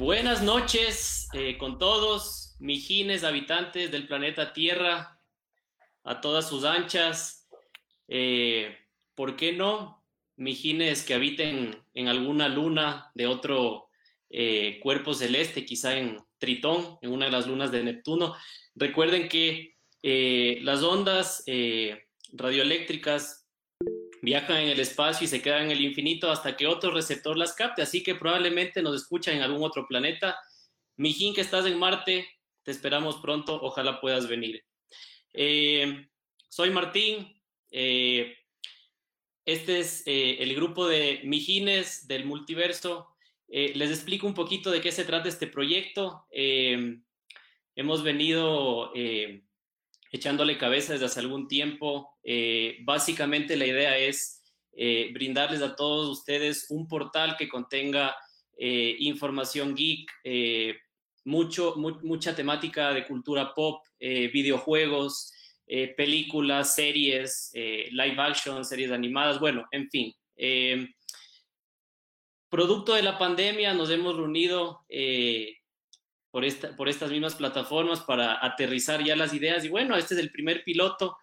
Buenas noches eh, con todos, mijines, habitantes del planeta Tierra, a todas sus anchas. Eh, ¿Por qué no? Mijines que habiten en alguna luna de otro eh, cuerpo celeste, quizá en Tritón, en una de las lunas de Neptuno. Recuerden que las ondas radioeléctricas viajan en el espacio y se quedan en el infinito hasta que otro receptor las capte, así que probablemente nos escuchan en algún otro planeta. Mijín, que estás en Marte, te esperamos pronto, ojalá puedas venir. Eh, soy Martín, eh, este es eh, el grupo de Mijines del multiverso. les explico un poquito de qué se trata este proyecto. hemos venido echándole cabeza desde hace algún tiempo. Eh, básicamente la idea es eh, brindarles a todos ustedes un portal que contenga eh, información geek, mucho, mucha temática de cultura pop, videojuegos, películas, series, live action, series animadas, bueno, en fin. producto de la pandemia nos hemos reunido por, esta, por estas mismas plataformas para aterrizar ya las ideas. Y bueno, este es el primer piloto.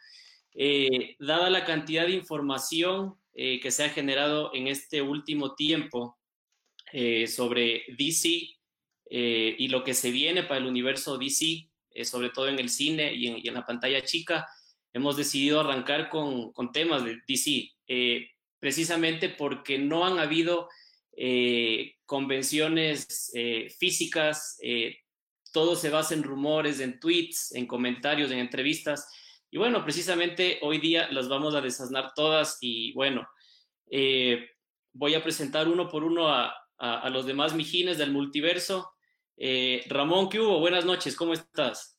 Eh, dada la cantidad de información eh, que se ha generado en este último tiempo eh, sobre DC y lo que se viene para el universo DC, sobre todo en el cine y en, la pantalla chica, hemos decidido arrancar con, con temas de DC, precisamente porque no han habido eh, convenciones eh, físicas, eh, todo se basa en rumores, en tweets, en comentarios, en entrevistas. Y bueno, precisamente hoy día las vamos a desasnar todas y bueno, voy a presentar uno por uno a, los demás mijines del multiverso. Ramón, ¿qué hubo? Buenas noches, ¿cómo estás?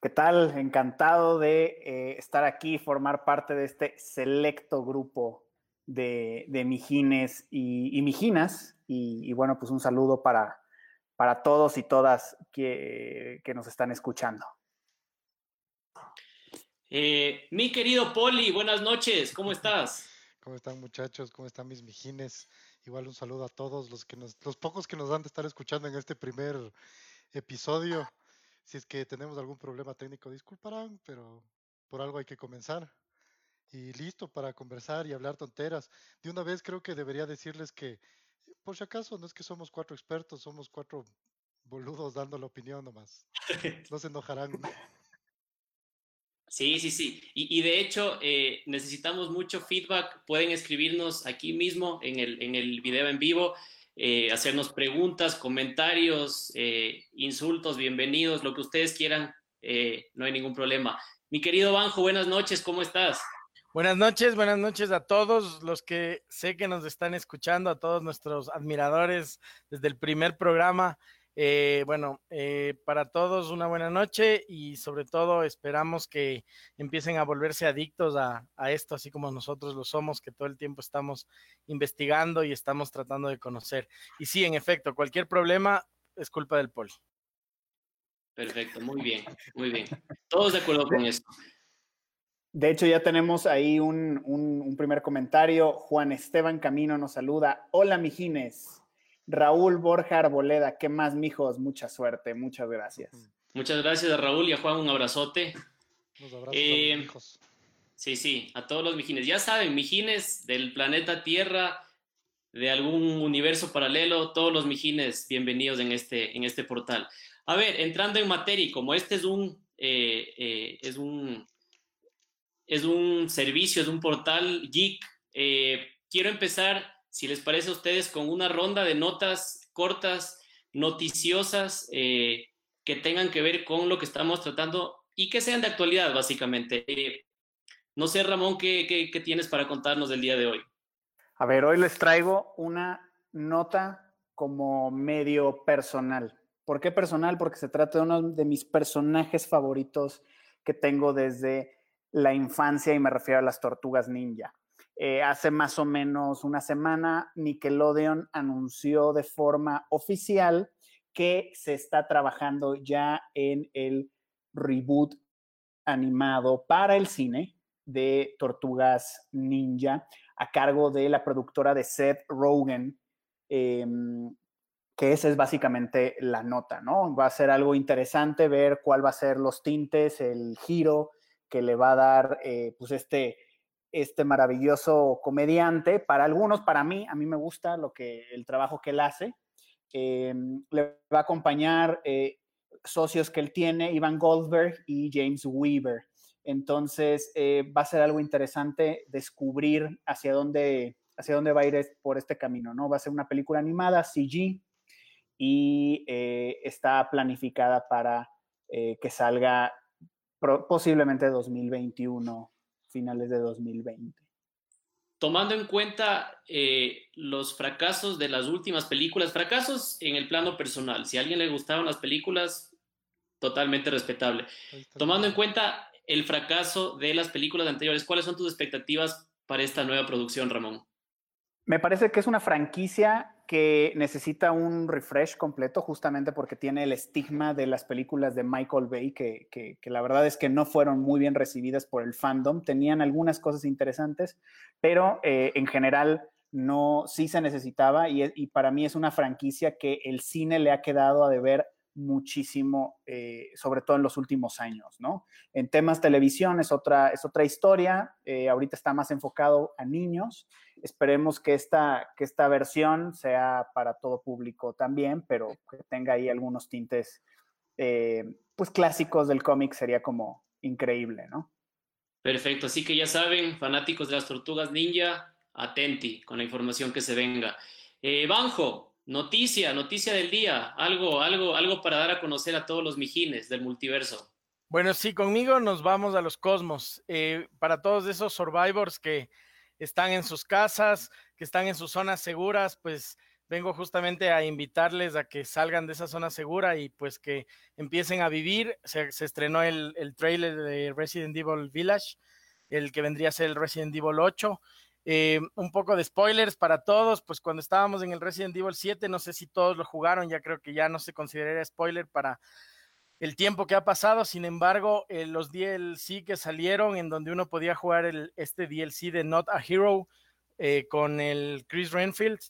¿Qué tal? Encantado de estar aquí, formar parte de este selecto grupo de, Mijines y, Mijinas. Y, bueno, pues un saludo para, para todos y todas que, nos están escuchando. Eh, mi querido Poli, buenas noches, ¿cómo estás? ¿Cómo están muchachos? ¿Cómo están mis mijines? Igual un saludo a todos los que nos, los pocos que nos dan de estar escuchando en este primer episodio. Si es que tenemos algún problema técnico, disculparán, pero por algo hay que comenzar y listo para conversar y hablar tonteras. De una vez creo que debería decirles que, por si acaso, no es que somos cuatro expertos, somos cuatro boludos dando la opinión nomás. No se enojarán. Sí, sí, sí. Y, de hecho, eh, necesitamos mucho feedback. Pueden escribirnos aquí mismo en el, en el video en vivo, eh, hacernos preguntas, comentarios, eh, insultos, bienvenidos, lo que ustedes quieran. no hay ningún problema. Mi querido Banjo, buenas noches, ¿cómo estás? Buenas noches, buenas noches a todos los que sé que nos están escuchando, a todos nuestros admiradores desde el primer programa. Eh, bueno, eh, para todos una buena noche y sobre todo esperamos que empiecen a volverse adictos a, esto, así como nosotros lo somos, que todo el tiempo estamos investigando y estamos tratando de conocer. Y sí, en efecto, cualquier problema es culpa del poli. Perfecto, muy bien, muy bien. Todos de acuerdo con esto. De hecho, ya tenemos ahí un, primer comentario. Juan Esteban Camino nos saluda. Hola, mijines. Raúl Borja Arboleda, ¿qué más, mijos? Mucha suerte, muchas gracias. Muchas gracias a Raúl y a Juan, un abrazote. Los abrazos eh, mijos. Sí, sí, a todos los mijines. Ya saben, mijines del planeta Tierra, de algún universo paralelo, todos los mijines, bienvenidos en este, en este portal. A ver, entrando en materia, como este es un, eh, eh, es un es un servicio, es un portal geek. Eh, quiero empezar, si les parece a ustedes, con una ronda de notas cortas, noticiosas, eh, que tengan que ver con lo que estamos tratando y que sean de actualidad, básicamente. Eh, no sé, Ramón, ¿qué, tienes para contarnos del día de hoy? A ver, hoy les traigo una nota como medio personal. ¿Por qué personal? Porque se trata de uno de mis personajes favoritos que tengo desde la infancia y me refiero a las tortugas ninja. Eh, hace más o menos una semana, Nickelodeon anunció de forma oficial que se está trabajando ya en el reboot animado para el cine de Tortugas Ninja a cargo de la productora de Seth Rogen. Em, que esa es básicamente la nota, ¿no? Va a ser algo interesante ver cuál va a ser los tintes, el giro que le va a dar eh, pues este, este maravilloso comediante. Para algunos, para mí, a mí me gusta lo que, el trabajo que él hace. Eh, le va a acompañar eh, socios que él tiene, Ivan Goldberg y James Weaver. Entonces, va a ser algo interesante descubrir hacia dónde, hacia dónde va a ir por este camino, ¿no? Va a ser una película animada, CG, y está planificada para que salga posiblemente 2021, finales de 2020. Tomando en cuenta eh, los fracasos de las últimas películas, fracasos en el plano personal, si a alguien le gustaban las películas, totalmente respetable. Tomando en cuenta el fracaso de las películas anteriores, ¿cuáles son tus expectativas para esta nueva producción, Ramón? Me parece que es una franquicia que necesita un refresh completo justamente porque tiene el estigma de las películas de Michael Bay, que, la verdad es que no fueron muy bien recibidas por el fandom. Tenían algunas cosas interesantes, pero eh, en general no, sí se necesitaba y, y, para mí es una franquicia que el cine le ha quedado a deber muchísimo, eh, sobre todo en los últimos años, ¿no? En temas televisión es otra, es otra historia, eh, ahorita está más enfocado a niños, esperemos que esta, que esta versión sea para todo público también, pero que tenga ahí algunos tintes, eh, pues clásicos del cómic sería como increíble, ¿no? Perfecto, así que ya saben, fanáticos de las tortugas ninja, atenti con la información que se venga. Banjo, Noticia, noticia del día, algo, algo, algo para dar a conocer a todos los mijines del multiverso. Bueno, sí, conmigo nos vamos a los cosmos. Eh, para todos esos survivors que están en sus casas, que están en sus zonas seguras, pues vengo justamente a invitarles a que salgan de esa zona segura y pues que empiecen a vivir. Se, estrenó el, el, trailer de Resident Evil Village, el que vendría a ser el Resident Evil 8. Eh, un poco de spoilers para todos, pues cuando estábamos en el Resident Evil 7, no sé si todos lo jugaron, ya creo que ya no se consideraría spoiler para el tiempo que ha pasado, sin embargo, eh, los DLC que salieron en donde uno podía jugar el, este DLC de Not a Hero eh, con el Chris Renfield,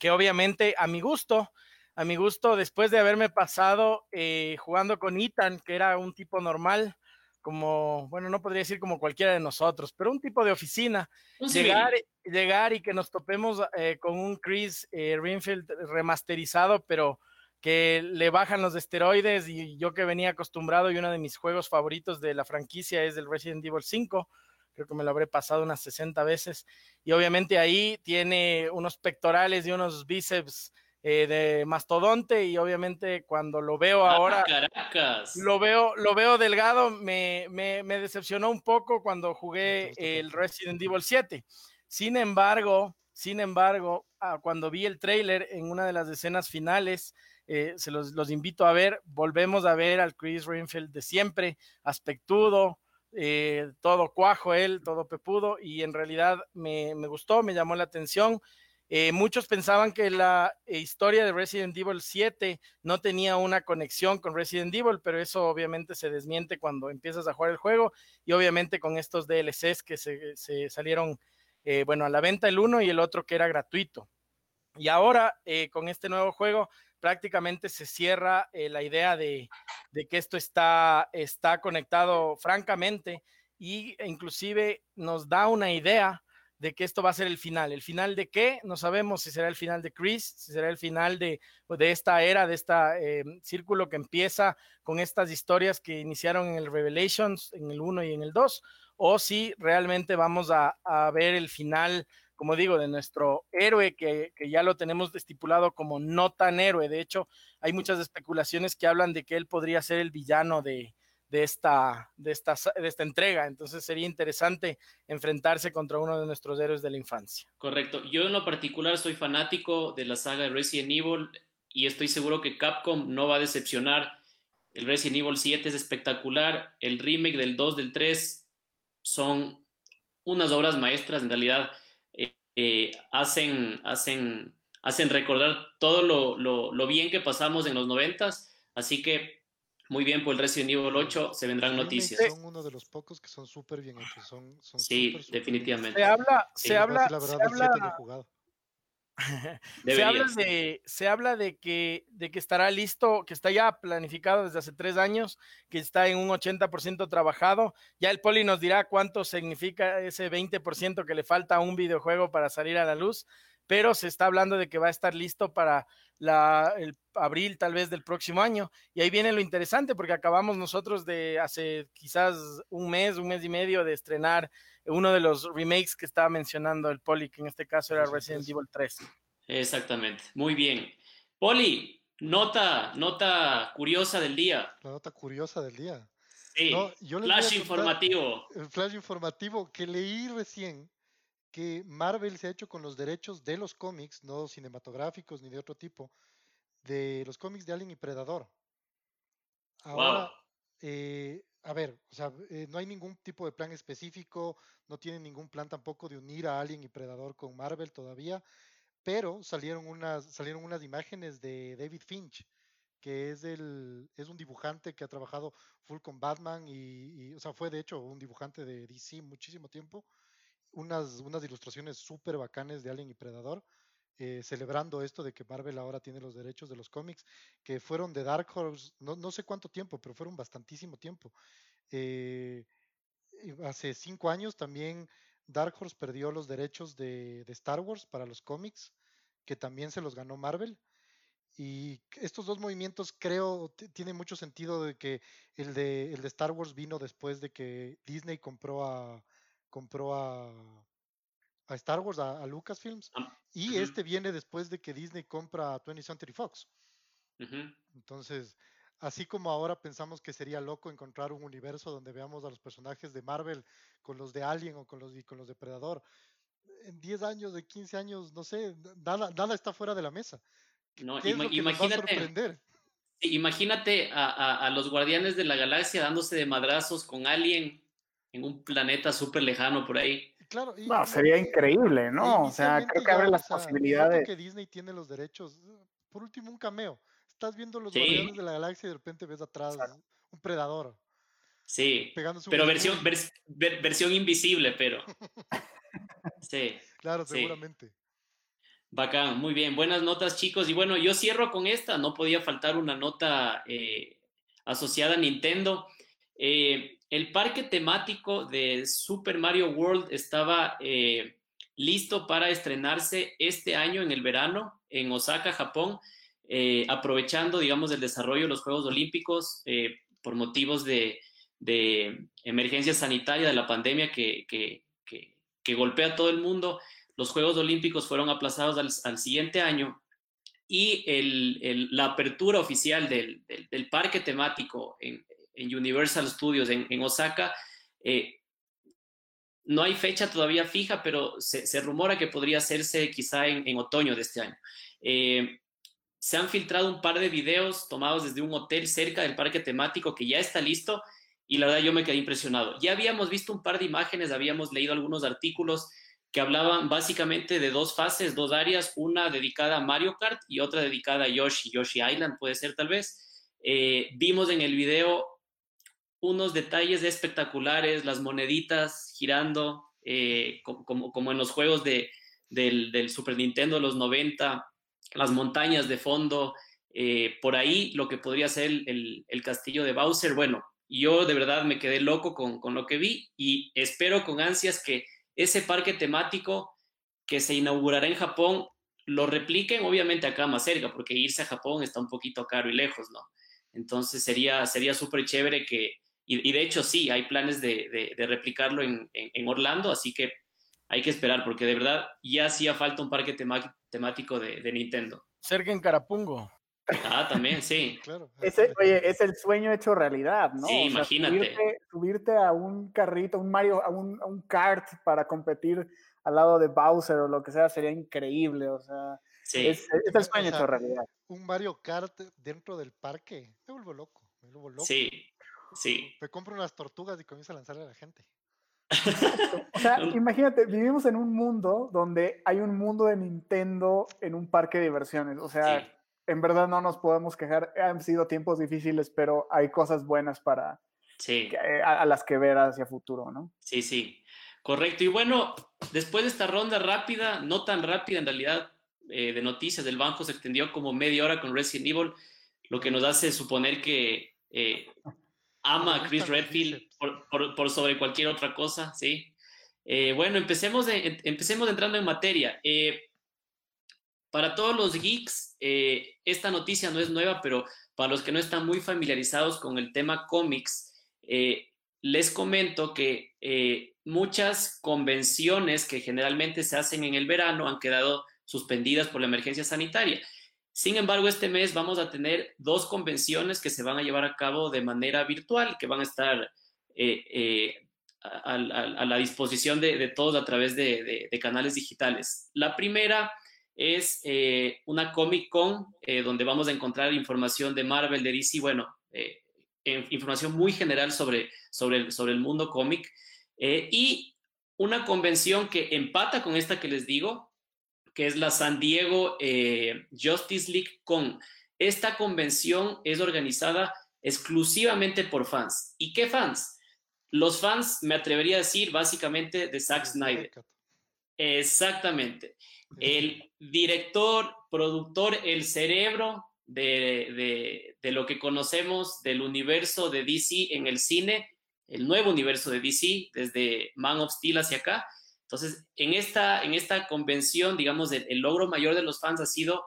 que obviamente a mi gusto, a mi gusto, después de haberme pasado jugando con Ethan, que era un tipo normal, como, bueno, no podría decir como cualquiera de nosotros, pero un tipo de oficina. Llegar, llegar, y que nos topemos eh, con un Chris eh, Rinfield remasterizado, pero que le bajan los esteroides y yo que venía acostumbrado y uno de mis juegos favoritos de la franquicia es el Resident Evil 5, creo que me lo habré pasado unas 60 veces y obviamente ahí tiene unos pectorales y unos bíceps eh, de mastodonte y obviamente cuando lo veo ah, ahora, lo veo, lo veo delgado, me, me, me, decepcionó un poco cuando jugué el Resident Evil 7. Sin embargo, sin embargo, ah, cuando vi el trailer en una de las escenas finales, eh, se los, los, invito a ver, volvemos a ver al Chris Renfield de siempre, aspectudo, eh, todo cuajo él, todo pepudo, y en realidad me, me gustó, me llamó la atención. Eh, muchos pensaban que la eh, historia de Resident Evil 7 no tenía una conexión con Resident Evil, pero eso obviamente se desmiente cuando empiezas a jugar el juego y obviamente con estos DLCs que se, salieron, eh, bueno, a la venta el uno y el otro que era gratuito. Y ahora con este nuevo juego prácticamente se cierra la idea de, que esto está, está conectado francamente y inclusive nos da una idea de que esto va a ser el final. ¿El final de qué? No sabemos si será el final de Chris, si será el final de, de esta era, de este círculo que empieza con estas historias que iniciaron en el Revelations, en el 1 y en el 2, o si realmente vamos a, ver el final, como digo, de nuestro héroe, que, que, ya lo tenemos estipulado como no tan héroe. De hecho, hay muchas especulaciones que hablan de que él podría ser el villano de, de esta, de, esta, de esta entrega. Entonces sería interesante enfrentarse contra uno de nuestros héroes de la infancia. Correcto. Yo en lo particular soy fanático de la saga de Resident Evil y estoy seguro que Capcom no va a decepcionar. El Resident Evil 7 es espectacular. El remake del 2, del 3 son unas obras maestras. En realidad eh, eh, hacen, hacen, hacen recordar todo lo, lo, lo bien que pasamos en los 90 Así que muy bien por el Resident Evil 8, se vendrán noticias. Son uno de los pocos que son súper bien hechos. Son, sí, definitivamente. Se habla, se habla, se habla... se, habla de, se habla de que, de que estará listo, que está ya planificado desde hace tres años, que está en un 80% trabajado. Ya el Poli nos dirá cuánto significa ese 20% que le falta a un videojuego para salir a la luz, pero se está hablando de que va a estar listo para la, el abril tal vez del próximo año. Y ahí viene lo interesante, porque acabamos nosotros de hace quizás un mes, un mes y medio de estrenar uno de los remakes que estaba mencionando el Poli, que en este caso era Resident Evil 3. Exactamente, muy bien. Poli, nota, nota curiosa del día. La nota curiosa del día. Sí, flash informativo. El flash informativo que leí recién que Marvel se ha hecho con los derechos de los cómics, no cinematográficos ni de otro tipo, de los cómics de Alien y Predador. Ahora, eh, a ver, o sea, eh, no hay ningún tipo de plan específico, no tienen ningún plan tampoco de unir a Alien y Predador con Marvel todavía, pero salieron unas, salieron unas imágenes de David Finch, que es, el, es un dibujante que ha trabajado full con Batman y, o sea, fue de hecho un dibujante de DC muchísimo tiempo, unas, unas ilustraciones súper bacanes de Alien y Predador. Eh, celebrando esto de que Marvel ahora tiene los derechos de los cómics, que fueron de Dark Horse, no, no sé cuánto tiempo, pero fueron bastantísimo tiempo. Eh, hace cinco años también Dark Horse perdió los derechos de, de, Star Wars para los cómics, que también se los ganó Marvel. Y estos dos movimientos creo tiene mucho sentido de que el de, el de Star Wars vino después de que Disney compró a, compró a, a Star Wars, a, Lucasfilms, ah, y este viene después de que Disney compra a 20th Century Fox. Entonces, así como ahora pensamos que sería loco encontrar un universo donde veamos a los personajes de Marvel con los de Alien o con los, con los de Predador, en 10 años, de 15 años, no sé, nada, nada está fuera de la mesa. No, imagínate, imagínate a, a, los guardianes de la galaxia dándose de madrazos con Alien en un planeta súper lejano por ahí. Claro, no, sería increíble, ¿no? O sea, creo que abre las posibilidades. que Disney tiene los derechos. Por último, un cameo. Estás viendo los guardianes de la galaxia y de repente ves atrás un predador. Sí, pero versión, versión invisible, pero. sí. Claro, seguramente. Bacán, muy bien. Buenas notas, chicos. Y bueno, yo cierro con esta. No podía faltar una nota eh, asociada a Nintendo. Eh, el parque temático de Super Mario World estaba eh, listo para estrenarse este año en el verano en Osaka, Japón, eh, aprovechando, digamos, el desarrollo de los Juegos Olímpicos eh, por motivos de, emergencia sanitaria de la pandemia que, golpea a todo el mundo. Los Juegos Olímpicos fueron aplazados al, siguiente año y la apertura oficial del, del parque temático en, en Universal Studios en, Osaka. Eh, no hay fecha todavía fija, pero se, rumora que podría hacerse quizá en, otoño de este año. Eh, se han filtrado un par de videos tomados desde un hotel cerca del parque temático que ya está listo y la verdad yo me quedé impresionado. Ya habíamos visto un par de imágenes, habíamos leído algunos artículos que hablaban básicamente de dos fases, dos áreas, una dedicada a Mario Kart y otra dedicada a Yoshi, Yoshi Island puede ser tal vez. Eh, vimos en el video unos detalles espectaculares, las moneditas girando, eh, como, en los juegos de, del, Super Nintendo de los 90, las montañas de fondo, eh, por ahí lo que podría ser el, castillo de Bowser. Bueno, yo de verdad me quedé loco con, con lo que vi y espero con ansias que ese parque temático que se inaugurará en Japón lo repliquen, obviamente acá más cerca, porque irse a Japón está un poquito caro y lejos, ¿no? Entonces sería súper chévere que, y, de hecho sí, hay planes de, replicarlo en, Orlando, así que hay que esperar porque de verdad ya hacía falta un parque temático de, Nintendo. Cerca en Carapungo. Ah, también, sí. claro. oye, es el sueño hecho realidad, ¿no? Sí, imagínate. Subirte, a un carrito, un Mario, a un, a un, kart para competir al lado de Bowser o lo que sea, sería increíble, o sea. Sí. Es, el sueño hecho realidad. Un Mario Kart dentro del parque, me vuelvo loco, me vuelvo loco. Sí, Sí. Me compro unas tortugas y comienzo a lanzarle a la gente. o sea, imagínate, vivimos en un mundo donde hay un mundo de Nintendo en un parque de diversiones. O sea, en verdad no nos podemos quejar. Han sido tiempos difíciles, pero hay cosas buenas para sí. Eh, a, las que ver hacia futuro, ¿no? Sí, sí. Correcto. Y bueno, después de esta ronda rápida, no tan rápida en realidad, eh, de noticias del banco se extendió como media hora con Resident Evil, lo que nos hace suponer que eh, ama a Chris Redfield por, sobre cualquier otra cosa, ¿sí? Eh, bueno, empecemos, empecemos entrando en materia. para todos los geeks, esta noticia no es nueva, pero para los que no están muy familiarizados con el tema cómics, les comento que muchas convenciones que generalmente se hacen en el verano han quedado suspendidas por la emergencia sanitaria. Sin embargo, este mes vamos a tener dos convenciones que se van a llevar a cabo de manera virtual, que van a estar eh, eh, a, la disposición de, todos a través de, canales digitales. La primera es eh, una Comic Con, donde vamos a encontrar información de Marvel, de DC, bueno, información muy general sobre, sobre, sobre el mundo cómic. y una convención que empata con esta que les digo, que es la San Diego eh, Justice League Con. Esta convención es organizada exclusivamente por fans. ¿Y qué fans? Los fans, me atrevería a decir, básicamente de Zack Snyder. Exactamente. El director, productor, el cerebro de, de, lo que conocemos del universo de DC en el cine, el nuevo universo de DC, desde Man of Steel hacia acá, entonces, en esta, en esta convención, digamos, el, logro mayor de los fans ha sido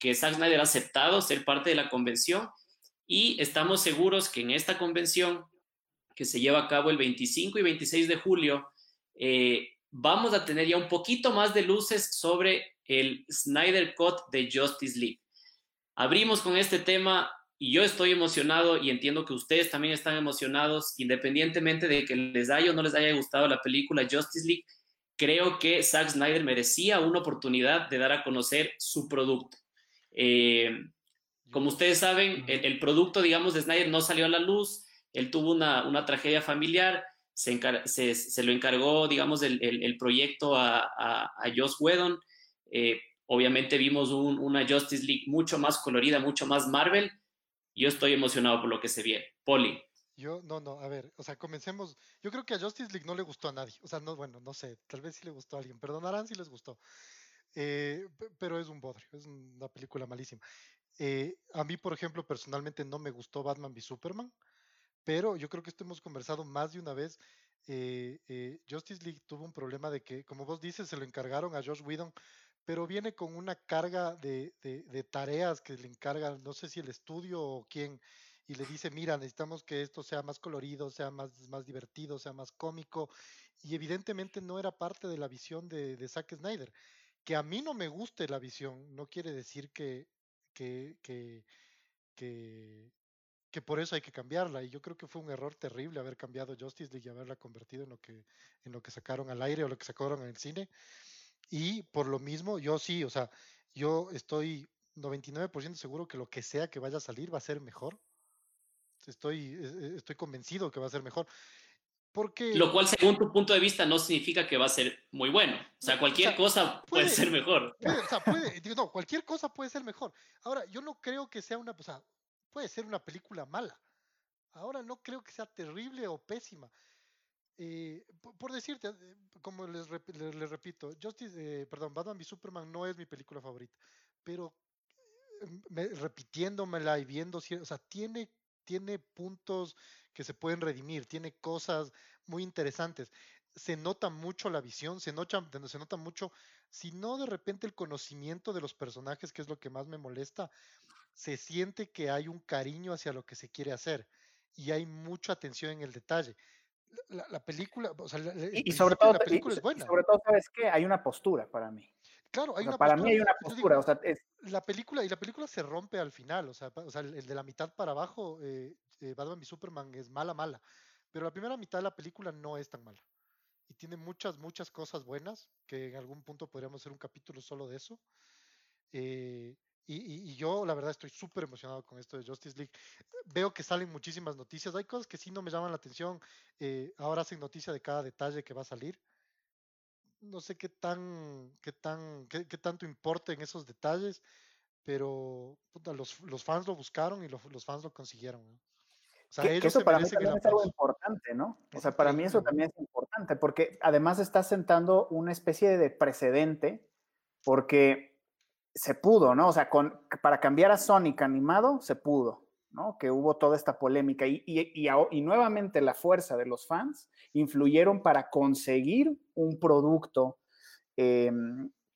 que Zack Snyder ha aceptado ser parte de la convención y estamos seguros que en esta convención, que se lleva a cabo el 25 y 26 de julio, eh, vamos a tener ya un poquito más de luces sobre el Snyder Cut de Justice League. Abrimos con este tema y yo estoy emocionado y entiendo que ustedes también están emocionados, independientemente de que les haya o no les haya gustado la película Justice League creo que Zack Snyder merecía una oportunidad de dar a conocer su producto. Eh, como ustedes saben, el, producto, digamos, de Snyder no salió a la luz, él tuvo una, tragedia familiar, se, lo encargó, digamos, el, proyecto a, a, Joss Whedon. Eh, obviamente vimos una Justice League mucho más colorida, mucho más Marvel. Yo estoy emocionado por lo que se viene. Poli. Yo, no, no, a ver, o sea, comencemos. Yo creo que a Justice League no le gustó a nadie. O sea, no, bueno, no sé, tal vez sí le gustó a alguien. Perdonarán si les gustó. Eh, pero es un bodrio, es una película malísima. Eh, a mí, por ejemplo, personalmente no me gustó Batman v Superman, pero yo creo que esto hemos conversado más de una vez. Eh, Justice League tuvo un problema de que, como vos dices, se lo encargaron a Josh Whedon, pero viene con una carga de, de tareas que le encargan, no sé si el estudio o quién y le dice, mira, necesitamos que esto sea más colorido, sea más, más divertido, sea más cómico. Y evidentemente no era parte de la visión de, de Zack Snyder. Que a mí no me guste la visión, no quiere decir que, que, que, que, por eso hay que cambiarla. Y yo creo que fue un error terrible haber cambiado Justice League y haberla convertido en lo que, en lo que sacaron al aire o lo que sacaron en el cine. Y por lo mismo, yo sí, o sea, yo estoy 99% seguro que lo que sea que vaya a salir va a ser mejor estoy, e, e, estoy convencido que va a ser mejor. Porque... Lo cual, según tu punto de vista, no significa que va a ser muy bueno. O sea, cualquier cosa puede, ser mejor. o sea, puede, no, cualquier cosa puede ser mejor. Ahora, yo no creo que sea una, o sea, puede ser una película mala. Ahora no creo que sea terrible o pésima. Eh, por, decirte, eh, como les, les, repito, Justice, eh, perdón, Batman v Superman no es mi película favorita, pero me, repitiéndomela y viendo, o sea, tiene tiene puntos que se pueden redimir, tiene cosas muy interesantes. Se nota mucho la visión, se nota, se nota mucho, si no de repente el conocimiento de los personajes, que es lo que más me molesta, se siente que hay un cariño hacia lo que se quiere hacer y hay mucha atención en el detalle. La, película, o sea, y, sobre todo, la película es buena. sobre todo, ¿sabes que Hay una postura para mí. Claro, hay una para mí hay una postura. o sea, La película, y la película se rompe al final, o sea, o sea el, de la mitad para abajo, eh, eh, Batman y Superman es mala, mala. Pero la primera mitad de la película no es tan mala. Y tiene muchas, muchas cosas buenas, que en algún punto podríamos hacer un capítulo solo de eso. Eh, y, y, yo, la verdad, estoy súper emocionado con esto de Justice League. Veo que salen muchísimas noticias. Hay cosas que sí no me llaman la atención. ahora hacen noticia de cada detalle que va a salir no sé qué tan, qué tan, qué, tanto importa en esos detalles, pero los, los, fans lo buscaron y los, fans lo consiguieron. O sea, eso para mí también es algo importante, ¿no? O sea, para mí eso también es importante, porque además está sentando una especie de precedente, porque se pudo, ¿no? O sea, con, para cambiar a Sonic animado, se pudo, ¿no? Que hubo toda esta polémica y, y, y, nuevamente la fuerza de los fans influyeron para conseguir un producto eh,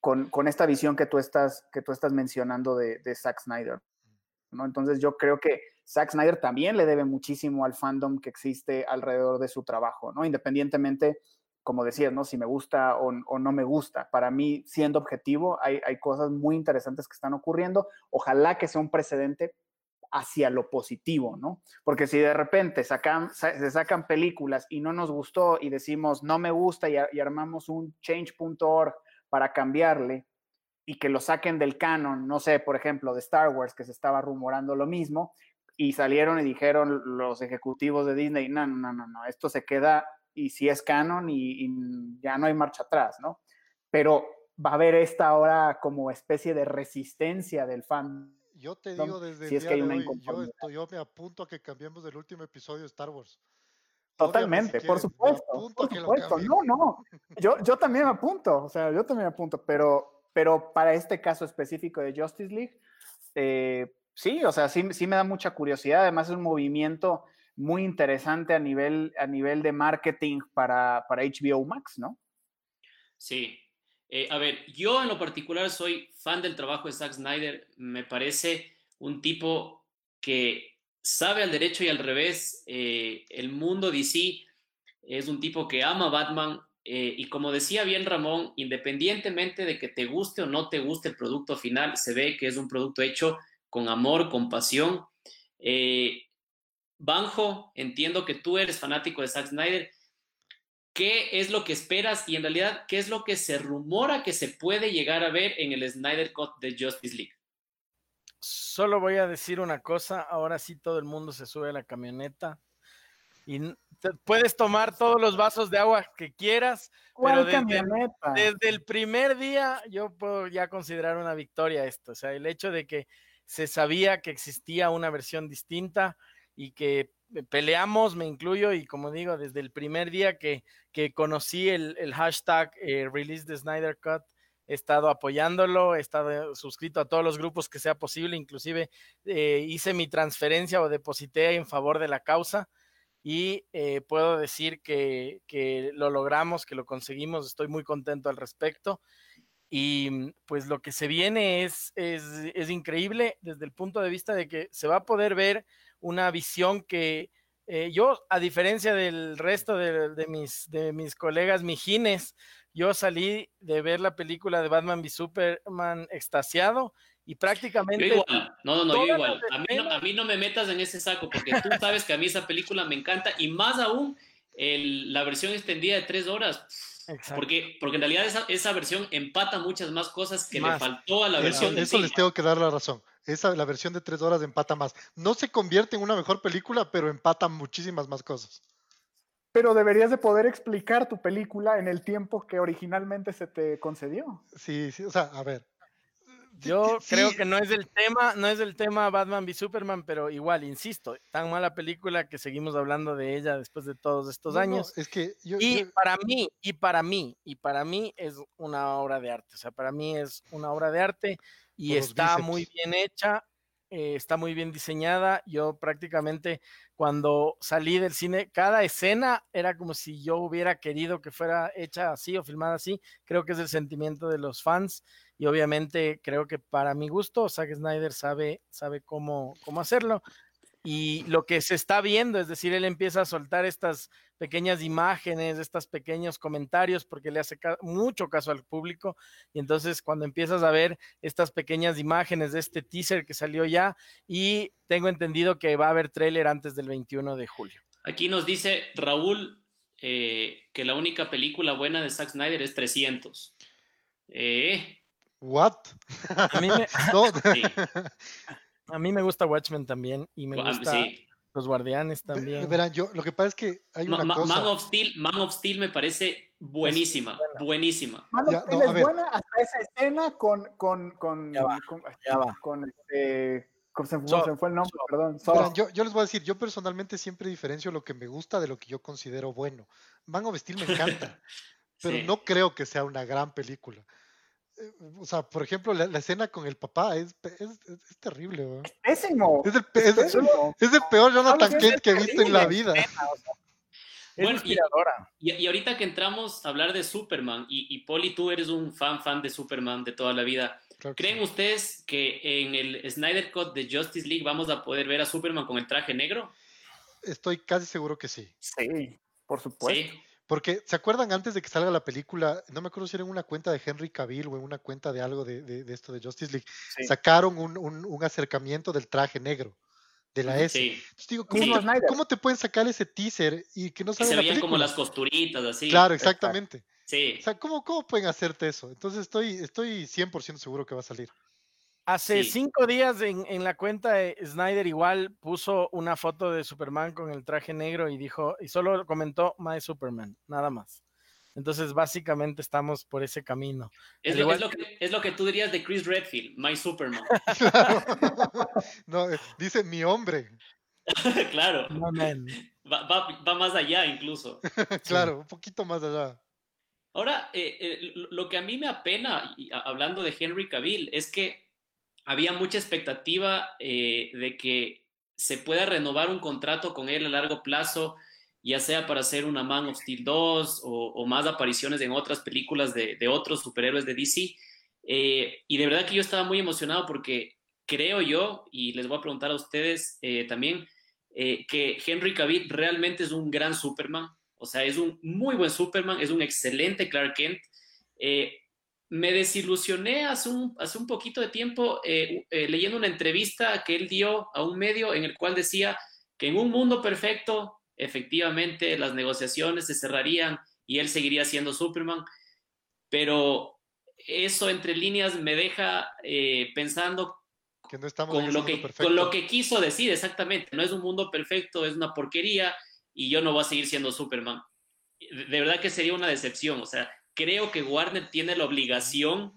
con, con, esta visión que tú estás, que tú estás mencionando de, de Zack Snyder, ¿no? Entonces yo creo que Zack Snyder también le debe muchísimo al fandom que existe alrededor de su trabajo, ¿no? Independientemente como decías, ¿no? Si me gusta o, no me gusta. Para mí, siendo objetivo, hay, cosas muy interesantes que están ocurriendo. Ojalá que sea un precedente hacia lo positivo, ¿no? Porque si de repente sacan, se sacan películas y no nos gustó y decimos no me gusta y, y armamos un change.org para cambiarle y que lo saquen del canon, no sé, por ejemplo, de Star Wars, que se estaba rumorando lo mismo, y salieron y dijeron los ejecutivos de Disney, no, no, no, no, esto se queda y si es canon y, ya no hay marcha atrás, ¿no? Pero va a haber esta ahora como especie de resistencia del fan. Yo te digo desde el día de hoy, yo, yo, me apunto a que cambiemos del último episodio de Star Wars. Totalmente, por supuesto. Por supuesto. No, no. Yo, yo también me apunto, o sea, yo también me apunto, pero, pero para este caso específico de Justice League, eh, sí, o sea, sí, sí me da mucha curiosidad. Además, es un movimiento muy interesante a nivel, a nivel de marketing para, para HBO Max, ¿no? Sí. Eh, a ver, yo en lo particular soy fan del trabajo de Zack Snyder. Me parece un tipo que sabe al derecho y al revés. Eh, el mundo DC es un tipo que ama Batman. Eh, y como decía bien Ramón, independientemente de que te guste o no te guste el producto final, se ve que es un producto hecho con amor, con pasión. Banjo, entiendo que tú eres fanático de Zack Snyder. ¿Qué es lo que esperas y en realidad qué es lo que se rumora que se puede llegar a ver en el Snyder Cut de Justice League? Solo voy a decir una cosa, ahora sí todo el mundo se sube a la camioneta y puedes tomar todos los vasos de agua que quieras, pero desde, desde, el primer día yo puedo ya considerar una victoria esto, o sea, el hecho de que se sabía que existía una versión distinta, y que peleamos, me incluyo, y como digo, desde el primer día que, que conocí el, el hashtag eh, Release the Snyder Cut, he estado apoyándolo, he estado suscrito a todos los grupos que sea posible, inclusive eh, hice mi transferencia o deposité en favor de la causa y eh, puedo decir que, que, lo logramos, que lo conseguimos, estoy muy contento al respecto. Y pues lo que se viene es, es, es increíble desde el punto de vista de que se va a poder ver una visión que eh, yo, a diferencia del resto de, mis, de mis colegas mijines, yo salí de ver la película de Batman v Superman extasiado y prácticamente... Yo igual, no, no, no, yo igual. A mí no, a mí no, me metas en ese saco porque tú sabes que a mí esa película me encanta y más aún el, la versión extendida de tres horas. Porque, porque en realidad esa, esa, versión empata muchas más cosas que le faltó a la versión. Eso, eso les tengo que dar la razón. Esa, la versión de tres horas empata más. No se convierte en una mejor película, pero empata muchísimas más cosas. Pero deberías de poder explicar tu película en el tiempo que originalmente se te concedió. Sí, sí, o sea, a ver, yo creo que no es el tema, no es el tema Batman v Superman, pero igual, insisto, tan mala película que seguimos hablando de ella después de todos estos años. es que y para mí, y para mí, y para mí es una obra de arte. O sea, para mí es una obra de arte y está muy bien hecha, eh, está muy bien diseñada. Yo prácticamente cuando salí del cine, cada escena era como si yo hubiera querido que fuera hecha así o filmada así. Creo que es el sentimiento de los fans y obviamente creo que para mi gusto Zack Snyder sabe, sabe cómo, cómo hacerlo. Y lo que se está viendo, es decir, él empieza a soltar estas pequeñas imágenes, estos pequeños comentarios, porque le hace mucho caso al público. Y entonces cuando empiezas a ver estas pequeñas imágenes de este teaser que salió ya, y tengo entendido que va a haber tráiler antes del 21 de julio. Aquí nos dice Raúl eh, que la única película buena de Zack Snyder es 300. Eh, ¿What? A mí, me... gusta Watchmen también y me gusta Los Guardianes también. Verán, yo lo que pasa es que hay una cosa. Man of Steel, Man of Steel me parece buenísima, buenísima. Man of Steel es buena hasta esa escena con con con ya va, con, ya va. con este se, fue el nombre, perdón. yo, yo, les voy a decir, yo personalmente siempre diferencio lo que me gusta de lo que yo considero bueno. Man of Steel me encanta, pero no creo que sea una gran película. Eh, o sea, por ejemplo, la, escena con el papá es, es, es terrible. Es pésimo. Es el, es, es el peor Jonathan Kent que he visto en la vida. bueno, inspiradora. Y, y, ahorita que entramos a hablar de Superman, y, y Poli, tú eres un fan, fan de Superman de toda la vida. ¿Creen ustedes que en el Snyder Cut de Justice League vamos a poder ver a Superman con el traje negro? Estoy casi seguro que sí. Sí, por supuesto. Porque, ¿se acuerdan antes de que salga la película? No me acuerdo si era en una cuenta de Henry Cavill o en una cuenta de algo de, esto de Justice League. Sacaron un, acercamiento del traje negro de la S. Entonces digo, ¿cómo, te pueden sacar ese teaser y que no salga Se veían como las costuritas, así. Claro, exactamente. Sí. O sea, ¿cómo, ¿cómo pueden hacerte eso? Entonces estoy, estoy 100% seguro que va a salir. Hace cinco días en, la cuenta de Snyder igual puso una foto de Superman con el traje negro y dijo, y solo comentó My Superman, nada más. Entonces, básicamente estamos por ese camino. Es, lo, que, es lo, que, tú dirías de Chris Redfield, My Superman. no, dice mi hombre. claro. Va, más allá incluso. claro, un poquito más allá. Ahora, eh, eh, lo que a mí me apena, hablando de Henry Cavill, es que había mucha expectativa eh, de que se pueda renovar un contrato con él a largo plazo, ya sea para hacer una Man of Steel 2 o, más apariciones en otras películas de, otros superhéroes de DC. Eh, y de verdad que yo estaba muy emocionado porque creo yo, y les voy a preguntar a ustedes eh, también, que Henry Cavill realmente es un gran Superman, o sea, es un muy buen Superman, es un excelente Clark Kent me desilusioné hace un, hace un poquito de tiempo eh, eh, leyendo una entrevista que él dio a un medio en el cual decía que en un mundo perfecto, efectivamente, las negociaciones se cerrarían y él seguiría siendo Superman, pero eso entre líneas me deja eh, pensando que no estamos con, lo que, con lo que quiso decir exactamente, no es un mundo perfecto, es una porquería y yo no voy a seguir siendo Superman. De verdad que sería una decepción, o sea, creo que Warner tiene la obligación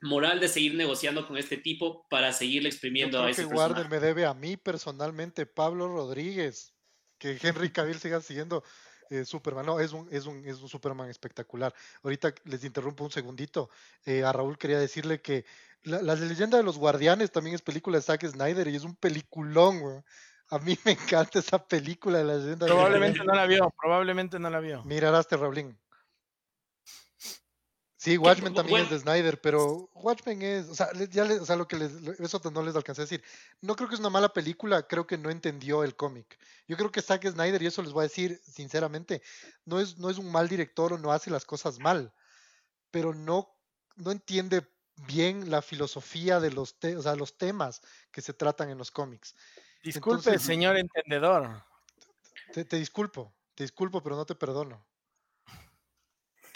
moral de seguir negociando con este tipo para seguirle exprimiendo a ese que Warner me debe a mí personalmente, Pablo Rodríguez, que Henry Cavill siga siguiendo eh, Superman. No, es un, es, un, es un Superman espectacular. Ahorita les interrumpo un segundito. Eh, a Raúl quería decirle que la, leyenda de los guardianes también es película de Zack Snyder y es un peliculón, A mí me encanta esa película de la leyenda. Probablemente no la vio, probablemente no la vio. Miraraste, Raulín. Sí, Watchmen también es de Snyder, pero Watchmen es, o sea, ya o sea, lo que les, eso no les alcancé a decir. No creo que es una mala película, creo que no entendió el cómic. Yo creo que Zack Snyder, y eso les voy a decir sinceramente, no es, no es un mal director o no hace las cosas mal, pero no, no entiende bien la filosofía de los, o sea, los temas que se tratan en los cómics. Disculpe, señor entendedor. te disculpo, te disculpo, pero no te perdono.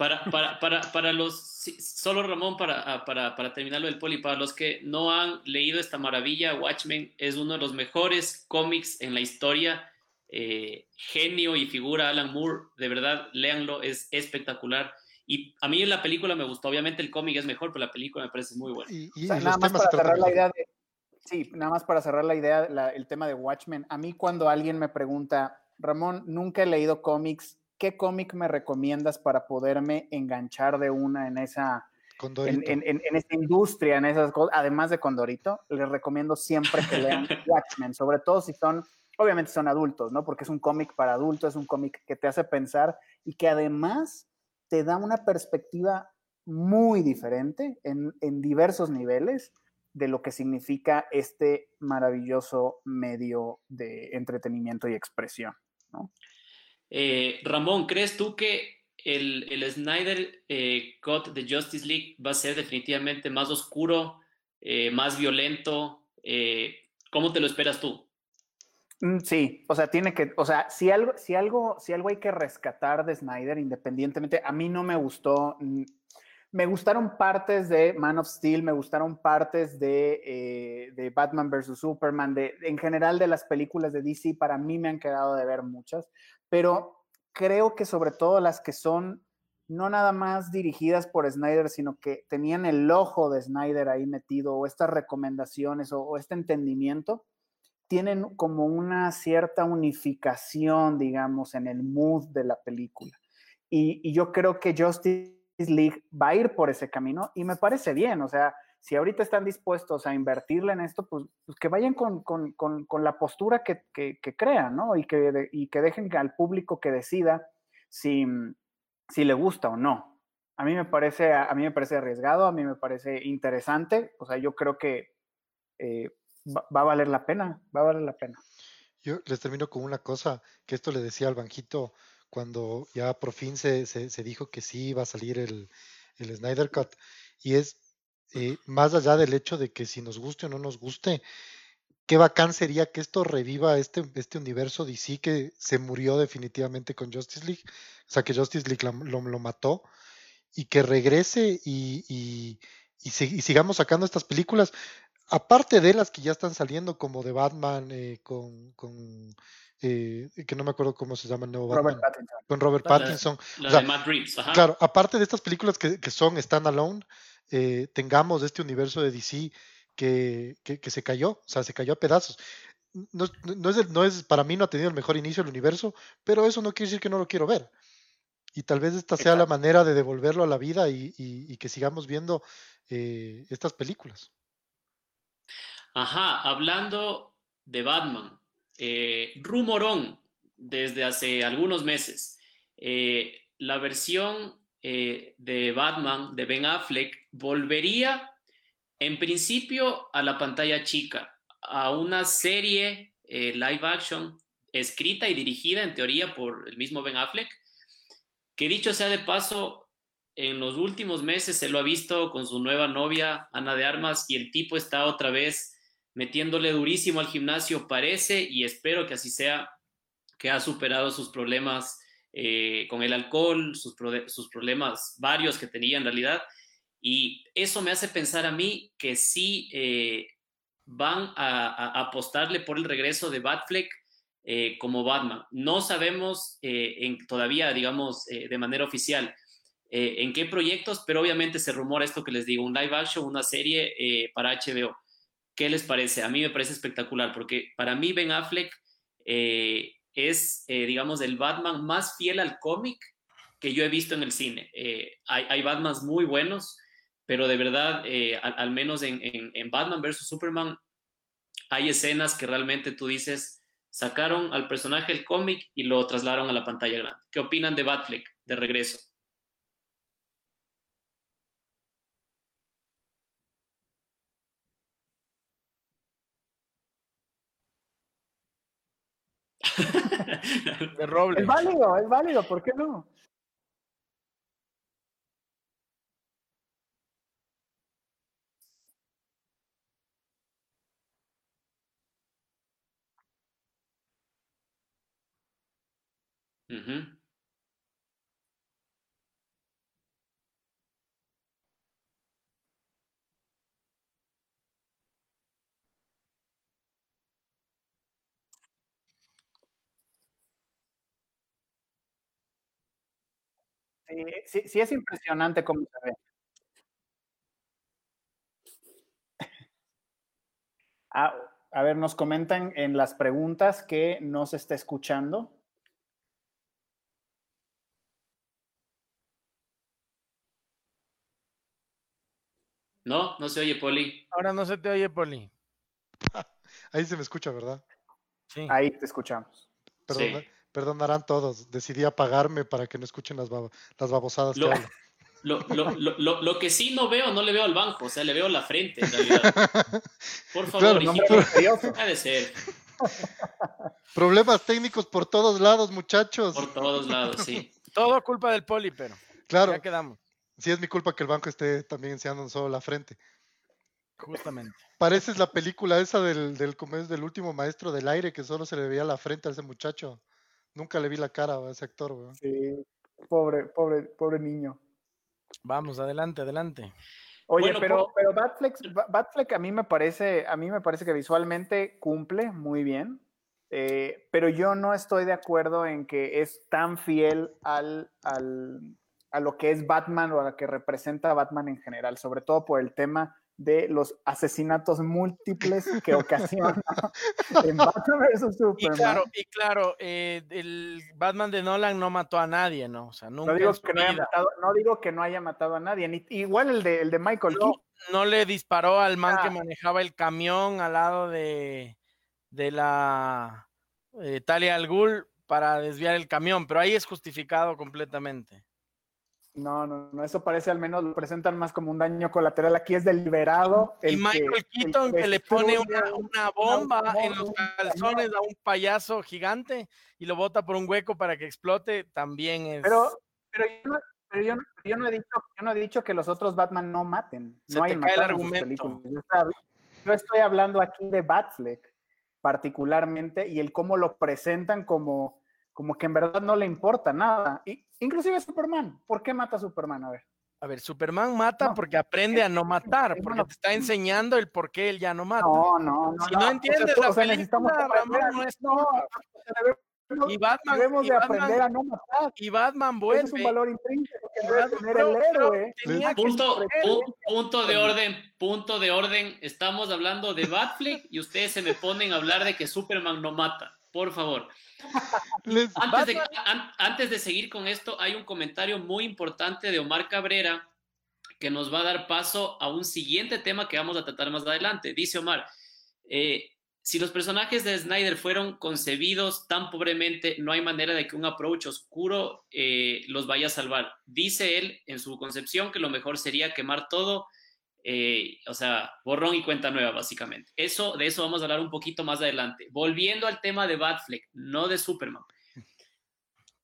Para, para, para, para los, solo Ramón, para, ah, para, para terminarlo del poli, para los que no han leído esta maravilla, Watchmen es uno de los mejores cómics en la historia. Eh, genio y figura Alan Moore, de verdad, léanlo, es espectacular. Y a mí en la película me gustó, obviamente el cómic es mejor, pero la película me parece muy buena. nada más para cerrar la idea de, sí, nada más para cerrar la idea, el tema de Watchmen, a mí cuando alguien me pregunta, Ramón, nunca he leído cómics, ¿qué cómic me recomiendas para poderme enganchar de una en esa, en, en, esta industria, en esas cosas, además de Condorito? Les recomiendo siempre que lean Watchmen, sobre todo si son, obviamente son adultos, ¿no? Porque es un cómic para adultos, es un cómic que te hace pensar y que además te da una perspectiva muy diferente en, en diversos niveles de lo que significa este maravilloso medio de entretenimiento y expresión, ¿no? Eh, Ramón, ¿crees tú que el, Snyder eh, Cut de Justice League va a ser definitivamente más oscuro, eh, más violento? ¿Cómo te lo esperas tú? Mm, sí, o sea, tiene que, o sea, si algo, si algo, si algo hay que rescatar de Snyder, independientemente, a mí no me gustó, mm, me gustaron partes de Man of Steel, me gustaron partes de, de Batman vs. Superman, de, en general de las películas de DC, para mí me han quedado de ver muchas, pero creo que sobre todo las que son no nada más dirigidas por Snyder, sino que tenían el ojo de Snyder ahí metido, o estas recomendaciones, o, este entendimiento, tienen como una cierta unificación, digamos, en el mood de la película. Y, yo creo que Justice League va a ir por ese camino y me parece bien, o sea, si ahorita están dispuestos a invertirle en esto, pues, pues que vayan con, con, con, la postura que, crean, ¿no? Y que, y que dejen al público que decida si, si le gusta o no. A mí me parece, a mí me parece arriesgado, a mí me parece interesante, o sea, yo creo que eh, va, va, a valer la pena, va a valer la pena. Yo les termino con una cosa, que esto le decía al banquito cuando ya por fin se, se, se dijo que sí iba a salir el, el Snyder Cut, y es eh, más allá del hecho de que si nos guste o no nos guste, qué bacán sería que esto reviva este, este universo DC que se murió definitivamente con Justice League, o sea que Justice League lo, lo, lo mató, y que regrese y, y, y, se, y, sigamos sacando estas películas, aparte de las que ya están saliendo, como de Batman, eh, con, con eh, que no me acuerdo cómo se llama el nuevo Robert Batman, Pattinson. con Robert Pattinson. La O sea, de Matt Reeves, ajá. Claro, aparte de estas películas que, que son standalone, eh, tengamos este universo de DC que, que, que se cayó, o sea, se cayó a pedazos. No, no- es, el- no es, para mí no ha tenido el mejor inicio del universo, pero eso no quiere decir que no lo quiero ver. Y tal vez esta sea la manera de devolverlo a la vida y, y- y que sigamos viendo eh, estas películas. Ajá, hablando de Batman, eh, rumorón desde hace algunos meses. eh, la versión de Batman de Ben Affleck volvería en principio a la pantalla chica, a una serie eh, live action escrita y dirigida en teoría por el mismo Ben Affleck, que dicho sea de paso, en los últimos meses se lo ha visto con su nueva novia, Ana de Armas, y el tipo está otra vez metiéndole durísimo al gimnasio, parece, y espero que así sea, que ha superado sus problemas eh, con el alcohol, sus, pro sus, problemas varios que tenía en realidad, y eso me hace pensar a mí que sí eh, van a, apostarle por el regreso de Batfleck eh, como Batman. No sabemos eh, todavía, digamos, eh, de manera oficial en qué proyectos, pero obviamente se rumora esto que les digo, un live action, una serie para HBO. ¿Qué les parece? A mí me parece espectacular, porque para mí Ben Affleck es, digamos, el Batman más fiel al cómic que yo he visto en el cine. Hay, hay, Batmans muy buenos, pero de verdad, eh, al, menos en, Batman vs. Superman, hay escenas que realmente tú dices, sacaron al personaje el cómic y lo trasladaron a la pantalla grande. ¿Qué opinan de Batfleck de regreso? Es válido, es válido, ¿por qué no? Sí, sí, sí, es impresionante cómo se ve. Ah, a ver, nos comentan en las preguntas que no se está escuchando. No, no se oye, Poli. Ahora no se te oye, Poli. Ahí se me escucha, ¿verdad? Sí. Ahí te escuchamos. Perdona, sí. Perdonarán todos. Decidí apagarme para que no escuchen las, bab las babosadas lo, que hablo. Lo, lo, lo, lo, que sí no veo, no le veo al banco, o sea, le veo la frente, en realidad. Por favor, claro, hijito. Ha de ser. Problemas técnicos por todos lados, muchachos. Por todos lados, sí. Todo culpa del poli, pero. Claro. Ya quedamos. Sí, es mi culpa que el banco esté también enseñando solo la frente. Justamente. Pareces la película esa del, del, del, del último maestro del aire que solo se le veía la frente a ese muchacho. Nunca le vi la cara a ese actor, güey. Sí, pobre, pobre, pobre niño. Vamos, adelante, adelante. Oye, bueno, pero, por... pero Batfleck, Batfleck a mí me parece, a mí me parece que visualmente cumple muy bien, eh, pero yo no estoy de acuerdo en que es tan fiel al, al, a lo que es Batman o a lo que representa Batman en general, sobre todo por el tema de los asesinatos múltiples que ocasiona en Batman vs. Superman. Y claro, y claro eh, el Batman de Nolan no mató a nadie, ¿no? O sea, nunca no, digo que no, haya matado, no digo que no haya matado a nadie, ni, igual el de, el de Michael no, no le disparó al man que manejaba el camión al lado de, de la eh, Talia al Ghul para desviar el camión, pero ahí es justificado completamente. No, no, no, eso parece al menos lo presentan más como un daño colateral. Aquí es deliberado. y Michael Keaton que, le pone una, bomba en los calzones a un payaso gigante y lo bota por un hueco para que explote, también es. Pero, pero, yo, no, yo, no, he dicho, yo no he dicho que los otros Batman no maten. no hay el argumento. Yo estoy hablando aquí de Batfleck, particularmente, y el cómo lo presentan como como que en verdad no le importa nada. Y, inclusive Superman, ¿por qué mata a Superman? A ver. A ver, Superman mata porque aprende a no matar, porque te está enseñando el por qué él ya no mata. No, no, no. Si no, entiendes la película, no es no, y Batman, debemos de aprender a no matar. Y Batman vuelve. Es un valor intrínseco que debe tener el héroe. Punto, punto de orden, punto de orden. Estamos hablando de Batfleck y ustedes se me ponen a hablar de que Superman no mata. Por favor. Antes de, seguir con esto, hay un comentario muy importante de Omar Cabrera que nos va a dar paso a un siguiente tema que vamos a tratar más adelante. Dice Omar, eh, si los personajes de Snyder fueron concebidos tan pobremente, no hay manera de que un approach oscuro eh, los vaya a salvar. Dice él en su concepción que lo mejor sería quemar todo eh, o sea, borrón y cuenta nueva, básicamente. Eso, de eso vamos a hablar un poquito más adelante. Volviendo al tema de Batfleck, no de Superman.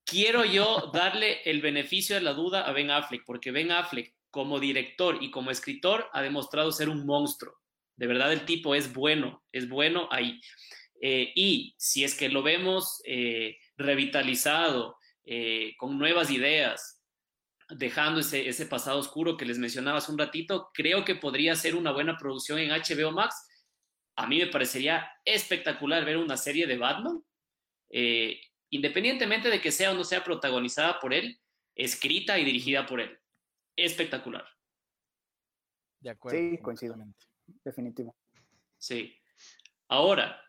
Quiero yo darle el beneficio de la duda a Ben Affleck, porque Ben Affleck, como director y como escritor, ha demostrado ser un monstruo. De verdad, el tipo es bueno, es bueno ahí. Eh, y si es que lo vemos eh, revitalizado, con nuevas ideas, dejando ese, ese pasado oscuro que les mencionaba hace un ratito, creo que podría ser una buena producción en HBO Max. A mí me parecería espectacular ver una serie de Batman, eh, independientemente de que sea o no sea protagonizada por él, escrita y dirigida por él. Espectacular. De acuerdo. Sí, coincido. Definitivo. Sí. Ahora,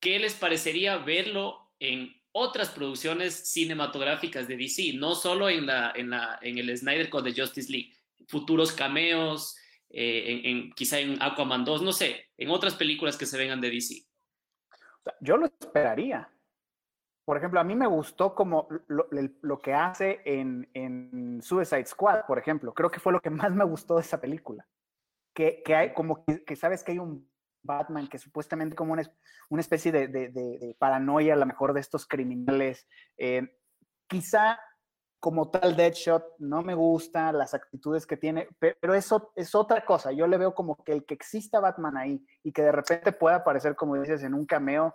¿qué les parecería verlo en otras producciones cinematográficas de DC, no solo en, la, en, la, en el Snyder Code de Justice League, futuros cameos, eh, en, quizá en Aquaman 2, no sé, en otras películas que se vengan de DC. Yo lo esperaría. Por ejemplo, a mí me gustó como lo, que hace en, en, Suicide Squad, por ejemplo. Creo que fue lo que más me gustó de esa película. Que, que hay como que sabes que hay un Batman, que supuestamente como una, especie de, paranoia a lo mejor de estos criminales. Eh, quizá como tal Deadshot no me gusta las actitudes que tiene, pero eso es otra cosa. Yo le veo como que el que exista Batman ahí y que de repente pueda aparecer, como dices, en un cameo,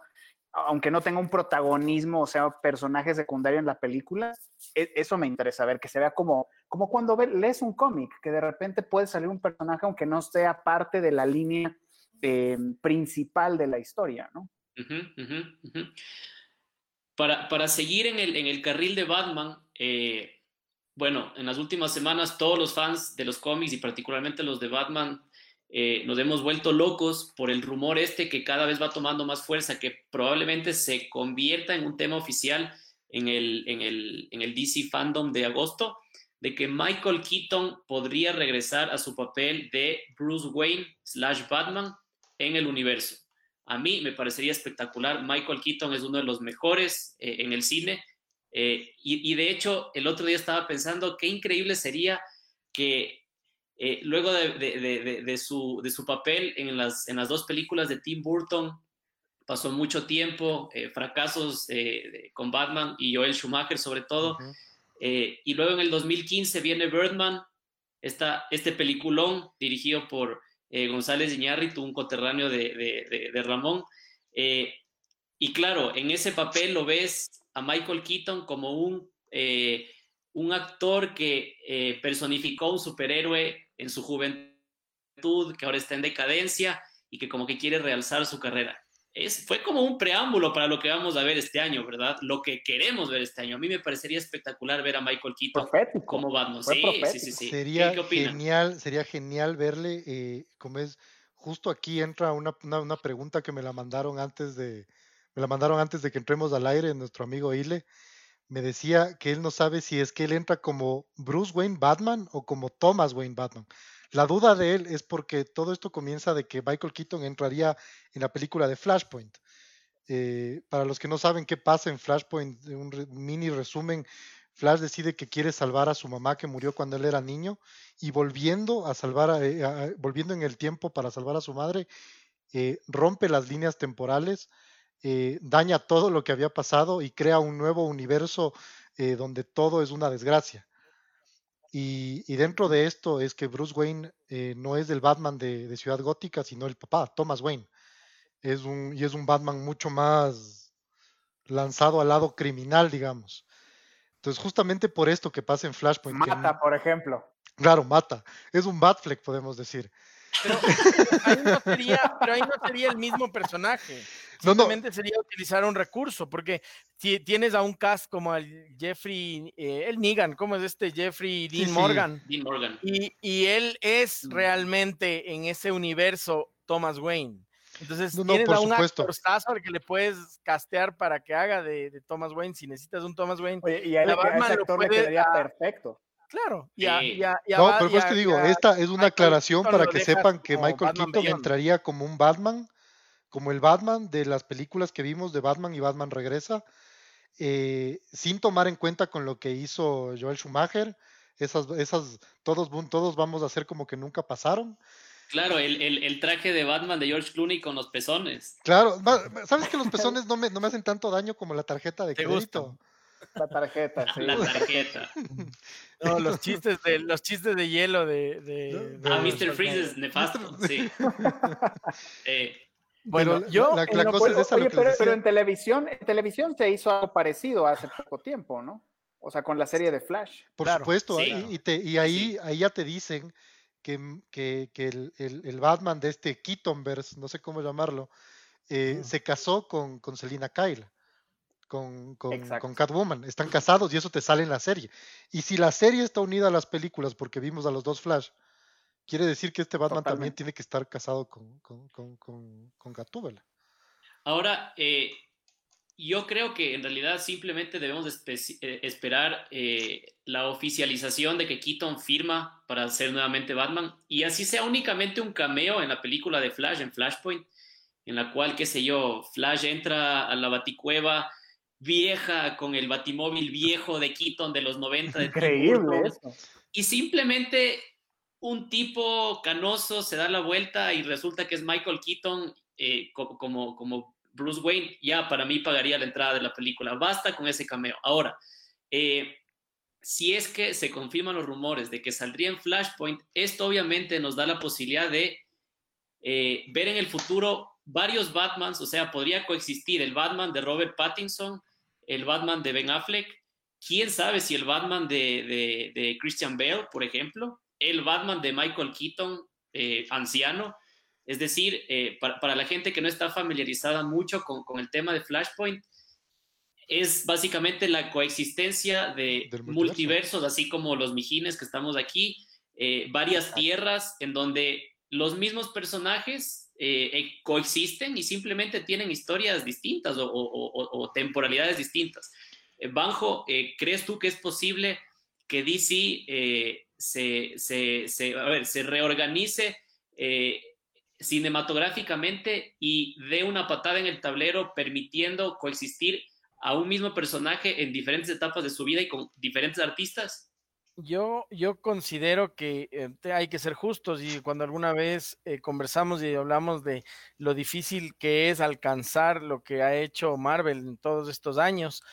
aunque no tenga un protagonismo, o sea, personaje secundario en la película, e, eso me interesa ver, que se vea como, como cuando lees un cómic, que de repente puede salir un personaje aunque no sea parte de la línea eh, principal de la historia, ¿no? Para, seguir en el, en el, carril de Batman, eh, bueno, en las últimas semanas todos los fans de los cómics y particularmente los de Batman eh, nos hemos vuelto locos por el rumor este que cada vez va tomando más fuerza, que probablemente se convierta en un tema oficial en el, en el, en el DC Fandom de agosto, de que Michael Keaton podría regresar a su papel de Bruce Wayne slash Batman en el universo. A mí me parecería espectacular. Michael Keaton es uno de los mejores eh, en el cine. Eh, y, de hecho, el otro día estaba pensando qué increíble sería que eh, luego de, su, de, su, papel en las, en las dos películas de Tim Burton, pasó mucho tiempo, fracasos con Batman y Joel Schumacher sobre todo. y luego en el 2015 viene Birdman, esta, este peliculón dirigido por eh, González Iñárritu, un coterráneo de, Ramón. Eh, y claro, en ese papel lo ves a Michael Keaton como un, eh, un actor que personificó un superhéroe en su juventud, que ahora está en decadencia y que como que quiere realzar su carrera. Es, fue como un preámbulo para lo que vamos a ver este año, ¿verdad? Lo que queremos ver este año. A mí me parecería espectacular ver a Michael Keaton como Batman. Sí, sí, sí, sí, Sería genial, sería genial verle, eh, como es, justo aquí entra una, una, pregunta que me la mandaron antes de, me la mandaron antes de que entremos al aire, nuestro amigo Ile. Me decía que él no sabe si es que él entra como Bruce Wayne Batman o como Thomas Wayne Batman. La duda de él es porque todo esto comienza de que Michael Keaton entraría en la película de Flashpoint. Eh, para los que no saben qué pasa en Flashpoint, un, mini resumen, Flash decide que quiere salvar a su mamá que murió cuando él era niño y volviendo a salvar, eh, volviendo en el tiempo para salvar a su madre, eh, rompe las líneas temporales, daña todo lo que había pasado y crea un nuevo universo donde todo es una desgracia. Y, dentro de esto es que Bruce Wayne eh, no es el Batman de, Ciudad Gótica, sino el papá, Thomas Wayne. Es un, y es un Batman mucho más lanzado al lado criminal, digamos. Entonces, justamente por esto que pasa en Flashpoint. Mata, por ejemplo. Claro, mata. Es un Batfleck, podemos decir. Pero ahí no sería, pero ahí no sería el mismo personaje. Simplemente sería utilizar un recurso, porque si tienes a un cast como el Jeffrey, eh, el Negan, ¿cómo es este Jeffrey Dean Morgan? Dean Morgan. Y, y, él es mm. realmente en ese universo Thomas Wayne. Entonces tienes a un actorzazo al que le puedes castear para que haga de, Thomas Wayne si necesitas un Thomas Wayne. y a, ese actor le quedaría perfecto. Claro, ya, ya, ya No, pero pues te digo, esta es una aclaración para que sepan que Michael Keaton entraría como un Batman, como el Batman de las películas que vimos de Batman y Batman Regresa, eh, sin tomar en cuenta con lo que hizo Joel Schumacher. Esas, esas, todos, todos vamos a hacer como que nunca pasaron. Claro, el, traje de Batman de George Clooney con los pezones. Claro, sabes que los pezones no me, no me hacen tanto daño como la tarjeta de crédito. La tarjeta, sí. La tarjeta. No, los chistes de, los chistes de hielo de. de, ah, Mr. Freeze es nefasto, sí. Eh, bueno, yo. La, pero, en televisión, en televisión se hizo algo parecido hace poco tiempo, ¿no? O sea, con la serie de Flash. Por supuesto, y, te, y, ahí, ahí ya te dicen que, que, que el, el, Batman de este Keatonverse, no sé cómo llamarlo, eh, se casó con, con Selina Kyle con, con, Catwoman. Están casados y eso te sale en la serie. Y si la serie está unida a las películas, porque vimos a los dos Flash, quiere decir que este Batman también tiene que estar casado con, con, con Gatúbela. Ahora, eh, yo creo que en realidad simplemente debemos eh, esperar eh, la oficialización de que Keaton firma para ser nuevamente Batman y así sea únicamente un cameo en la película de Flash, en Flashpoint, en la cual, qué sé yo, Flash entra a la baticueva vieja con el batimóvil viejo de Keaton de los 90. De Increíble eso. Y simplemente un tipo canoso se da la vuelta y resulta que es Michael Keaton eh, como, como, Bruce Wayne. Ya para mí pagaría la entrada de la película. Basta con ese cameo. Ahora, eh, si es que se confirman los rumores de que saldría en Flashpoint, esto obviamente nos da la posibilidad de eh, ver en el futuro varios Batmans, o sea, podría coexistir el Batman de Robert Pattinson el Batman de Ben Affleck, quién sabe si el Batman de, Christian Bale, por ejemplo, el Batman de Michael Keaton, eh, anciano. Es decir, eh, para, la gente que no está familiarizada mucho con, el tema de Flashpoint, es básicamente la coexistencia de multiversos, así como los mijines que estamos aquí, eh, varias tierras en donde los mismos personajes eh, eh, coexisten y simplemente tienen historias distintas o, temporalidades distintas. Eh, Banjo, ¿crees tú que es posible que DC se, se, reorganice cinematográficamente y dé una patada en el tablero permitiendo coexistir a un mismo personaje en diferentes etapas de su vida y con diferentes artistas? Yo, yo considero que eh, hay que ser justos y cuando alguna vez eh, conversamos y hablamos de lo difícil que es alcanzar lo que ha hecho Marvel en todos estos años,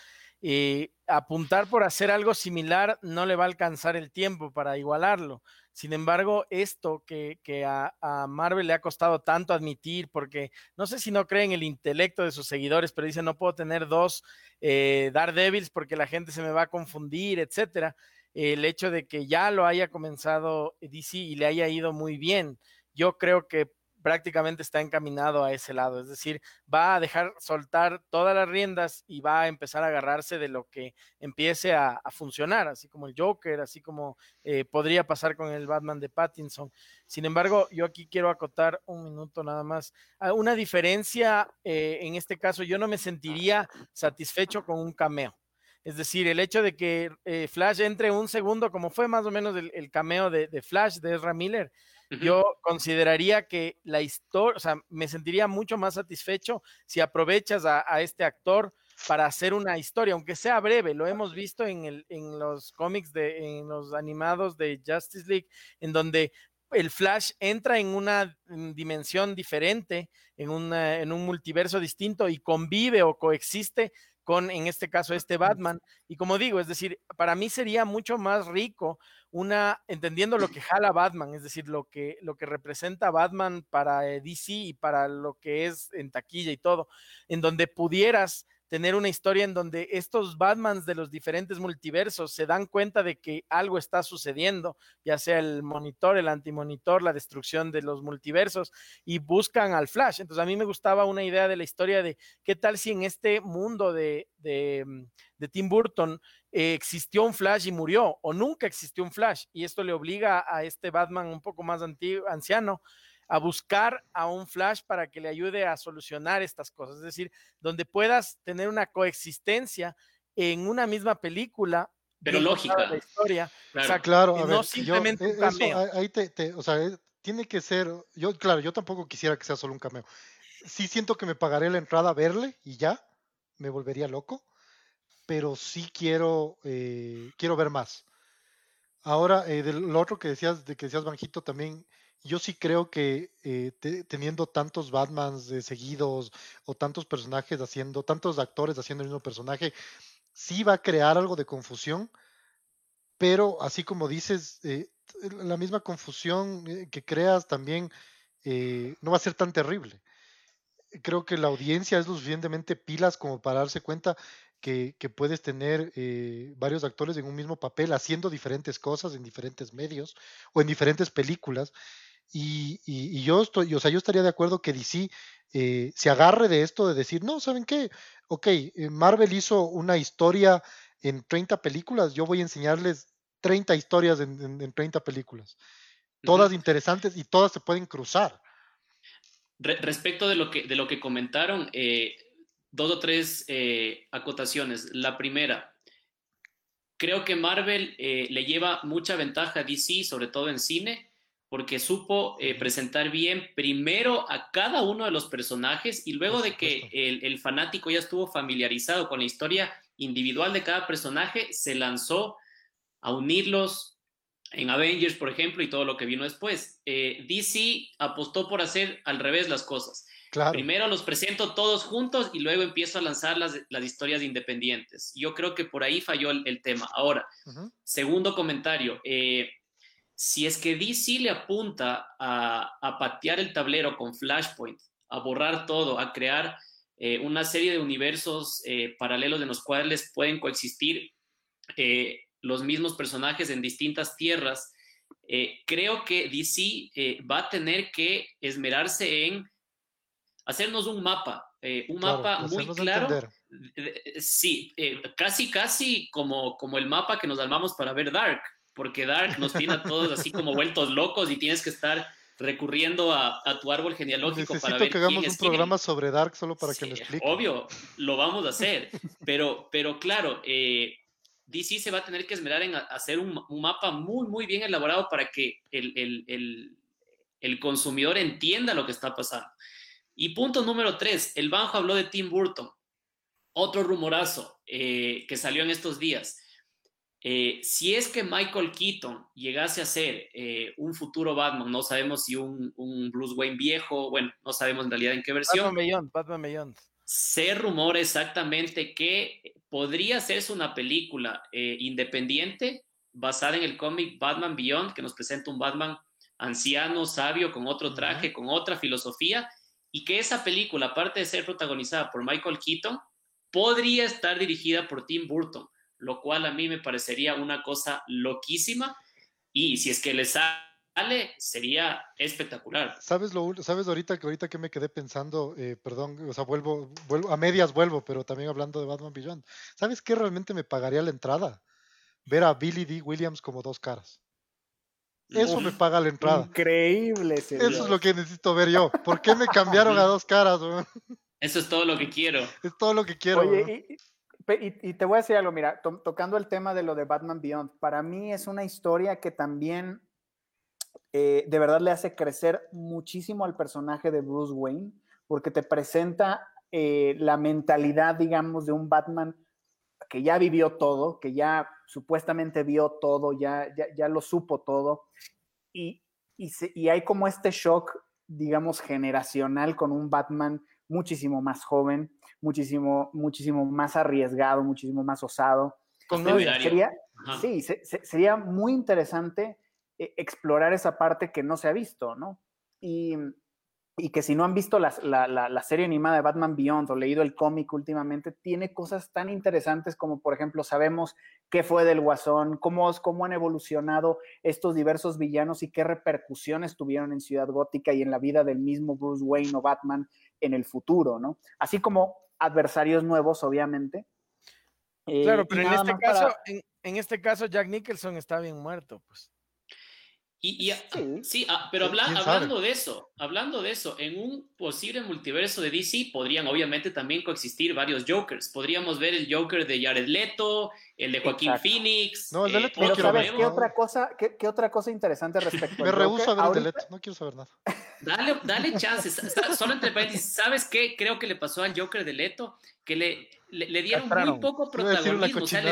eh, apuntar por hacer algo similar no le va a alcanzar el tiempo para igualarlo. Sin embargo, esto que, a, Marvel le ha costado tanto admitir, porque no sé si no creen el intelecto de sus seguidores, pero dicen no puedo tener dos Daredevils porque la gente se me va a confundir, etcétera el hecho de que ya lo haya comenzado DC y le haya ido muy bien. Yo creo que prácticamente está encaminado a ese lado, es decir, va a dejar soltar todas las riendas y va a empezar a agarrarse de lo que empiece a, funcionar, así como el Joker, así como eh, podría pasar con el Batman de Pattinson. Sin embargo, yo aquí quiero acotar un minuto nada más. Ah, una diferencia, eh, en este caso, yo no me sentiría satisfecho con un cameo. Es decir, el hecho de que eh, Flash entre un segundo, como fue más o menos el, cameo de, Flash de Ezra Miller, yo consideraría que la historia, o sea, me sentiría mucho más satisfecho si aprovechas a, este actor para hacer una historia, aunque sea breve. Lo hemos visto en, el, en los cómics, de, en los animados de Justice League, en donde el Flash entra en una dimensión diferente, en, en un multiverso distinto y convive o coexiste con, en este caso, este Batman. Y como digo, es decir, para mí sería mucho más rico una, entendiendo lo que jala Batman, es decir, lo que, lo que representa Batman para eh, DC y para lo que es en taquilla y todo, en donde pudieras tener una historia en donde estos Batmans de los diferentes multiversos se dan cuenta de que algo está sucediendo, ya sea el monitor, el antimonitor, la destrucción de los multiversos, y buscan al Flash. Entonces a mí me gustaba una idea de la historia de qué tal si en este mundo de, de, mm, Tim Burton eh, existió un Flash y murió, o nunca existió un Flash, y esto le obliga a este Batman un poco más antiguo, anciano a buscar a un Flash para que le ayude a solucionar estas cosas. Es decir, donde puedas tener una coexistencia en una misma película. Pero lógica. La historia. Claro, o no simplemente un cameo. ahí te, o sea, eh, tiene que ser, yo, claro, yo tampoco quisiera que sea solo un cameo. Sí siento que me pagaré la entrada a verle y ya, me volvería loco, pero sí quiero, eh, quiero ver más. Ahora, eh, de lo otro que decías, de que decías Banjito, también yo sí creo que eh, teniendo tantos Batmans seguidos o tantos personajes haciendo, tantos actores haciendo el mismo personaje, sí va a crear algo de confusión, pero así como dices, eh, la misma confusión eh, que creas también no va a ser tan terrible. Creo que la audiencia es lo suficientemente pilas como para darse cuenta que, puedes tener varios actores en un mismo papel haciendo diferentes cosas en diferentes medios o en diferentes películas y, yo estoy, o sea, yo estaría de acuerdo que DC eh, se agarre de esto de decir, no, ¿saben qué? Ok, eh, Marvel hizo una historia en 30 películas, yo voy a enseñarles 30 historias en, 30 películas. Todas interesantes y todas se pueden cruzar. respecto de lo que, de lo que comentaron, eh, dos o tres acotaciones. La primera, creo que Marvel le lleva mucha ventaja a DC, sobre todo en cine, porque supo eh, presentar bien primero a cada uno de los personajes y luego de que el, fanático ya estuvo familiarizado con la historia individual de cada personaje, se lanzó a unirlos en Avengers, por ejemplo, y todo lo que vino después. Eh, DC apostó por hacer al revés las cosas. Primero los presento todos juntos y luego empiezo a lanzar las, historias independientes. Yo creo que por ahí falló el, tema. Ahora, segundo comentario. Eh, si es que DC le apunta a, patear el tablero con Flashpoint, a borrar todo, a crear eh, una serie de universos eh, paralelos en los cuales pueden coexistir eh, los mismos personajes en distintas tierras, creo que DC va a tener que esmerarse en hacernos un mapa, un mapa muy claro. Sí, casi, casi como, como el mapa que nos armamos para ver Dark porque Dark nos tiene a todos así como vueltos locos y tienes que estar recurriendo a, tu árbol genealógico para ver que hagamos un programa sobre Dark solo para que lo explique. Obvio, lo vamos a hacer, pero, pero claro, eh, DC se va a tener que esmerar en hacer un, mapa muy, muy bien elaborado para que el, consumidor entienda lo que está pasando. Y punto número tres, el Banjo habló de Tim Burton, otro rumorazo eh, que salió en estos días. Eh, si es que Michael Keaton llegase a ser eh, un futuro Batman, no sabemos si un, Bruce Wayne viejo, bueno, no sabemos en realidad en qué versión. Batman Beyond, Batman Beyond. Se rumora exactamente que podría hacerse una película eh, independiente basada en el cómic Batman Beyond, que nos presenta un Batman anciano, sabio, con otro traje, con otra filosofía, y que esa película, aparte de ser protagonizada por Michael Keaton, podría estar dirigida por Tim Burton lo cual a mí me parecería una cosa loquísima. Y si es que le sale sería espectacular. ¿Sabes lo sabes ahorita que ahorita que me quedé pensando, eh, perdón, o sea, vuelvo, vuelvo, a medias vuelvo, pero también hablando de Batman Beyond. ¿Sabes qué realmente me pagaría la entrada? Ver a Billy D. Williams como dos caras. Eso me paga la entrada. Increíble. Eso es lo que necesito ver yo. ¿Por qué me cambiaron a dos caras? Eso es todo lo que quiero. Es todo lo que quiero. Oye, y, te voy a decir algo, mira, tocando el tema de lo de Batman Beyond, para mí es una historia que también eh, de verdad le hace crecer muchísimo al personaje de Bruce Wayne, porque te presenta eh, la mentalidad, digamos, de un Batman que ya vivió todo, que ya supuestamente vio todo, ya, ya, lo supo todo, y, y, hay como este shock, digamos, generacional con un Batman muchísimo más joven, muchísimo, muchísimo más arriesgado, muchísimo más osado. Con sería, sí, sería muy interesante eh, explorar esa parte que no se ha visto, ¿no? Y, y que si no han visto la, la, serie animada de Batman Beyond o leído el cómic últimamente, tiene cosas tan interesantes como, por ejemplo, sabemos qué fue del Guasón, cómo, cómo han evolucionado estos diversos villanos y qué repercusiones tuvieron en Ciudad Gótica y en la vida del mismo Bruce Wayne o Batman en el futuro, ¿no? Así como adversarios nuevos, obviamente. claro, eh, pero en este, caso, en este caso Jack Nicholson está bien muerto, pues. Y, sí. Pero hablando de eso, hablando de eso, en un posible multiverso de DC podrían obviamente también coexistir varios Jokers. Podríamos ver el Joker de Jared Leto, el de Joaquín Phoenix. No, el de eh, Leto no quiero ¿sabes qué otra cosa, qué, otra cosa interesante respecto Me rehuso a ver el de Leto, no quiero saber nada. Dale, dale chances. Solo entre paréntesis, ¿sabes qué creo que le pasó al Joker de Leto? Que le, le, dieron muy poco protagonismo. O sea,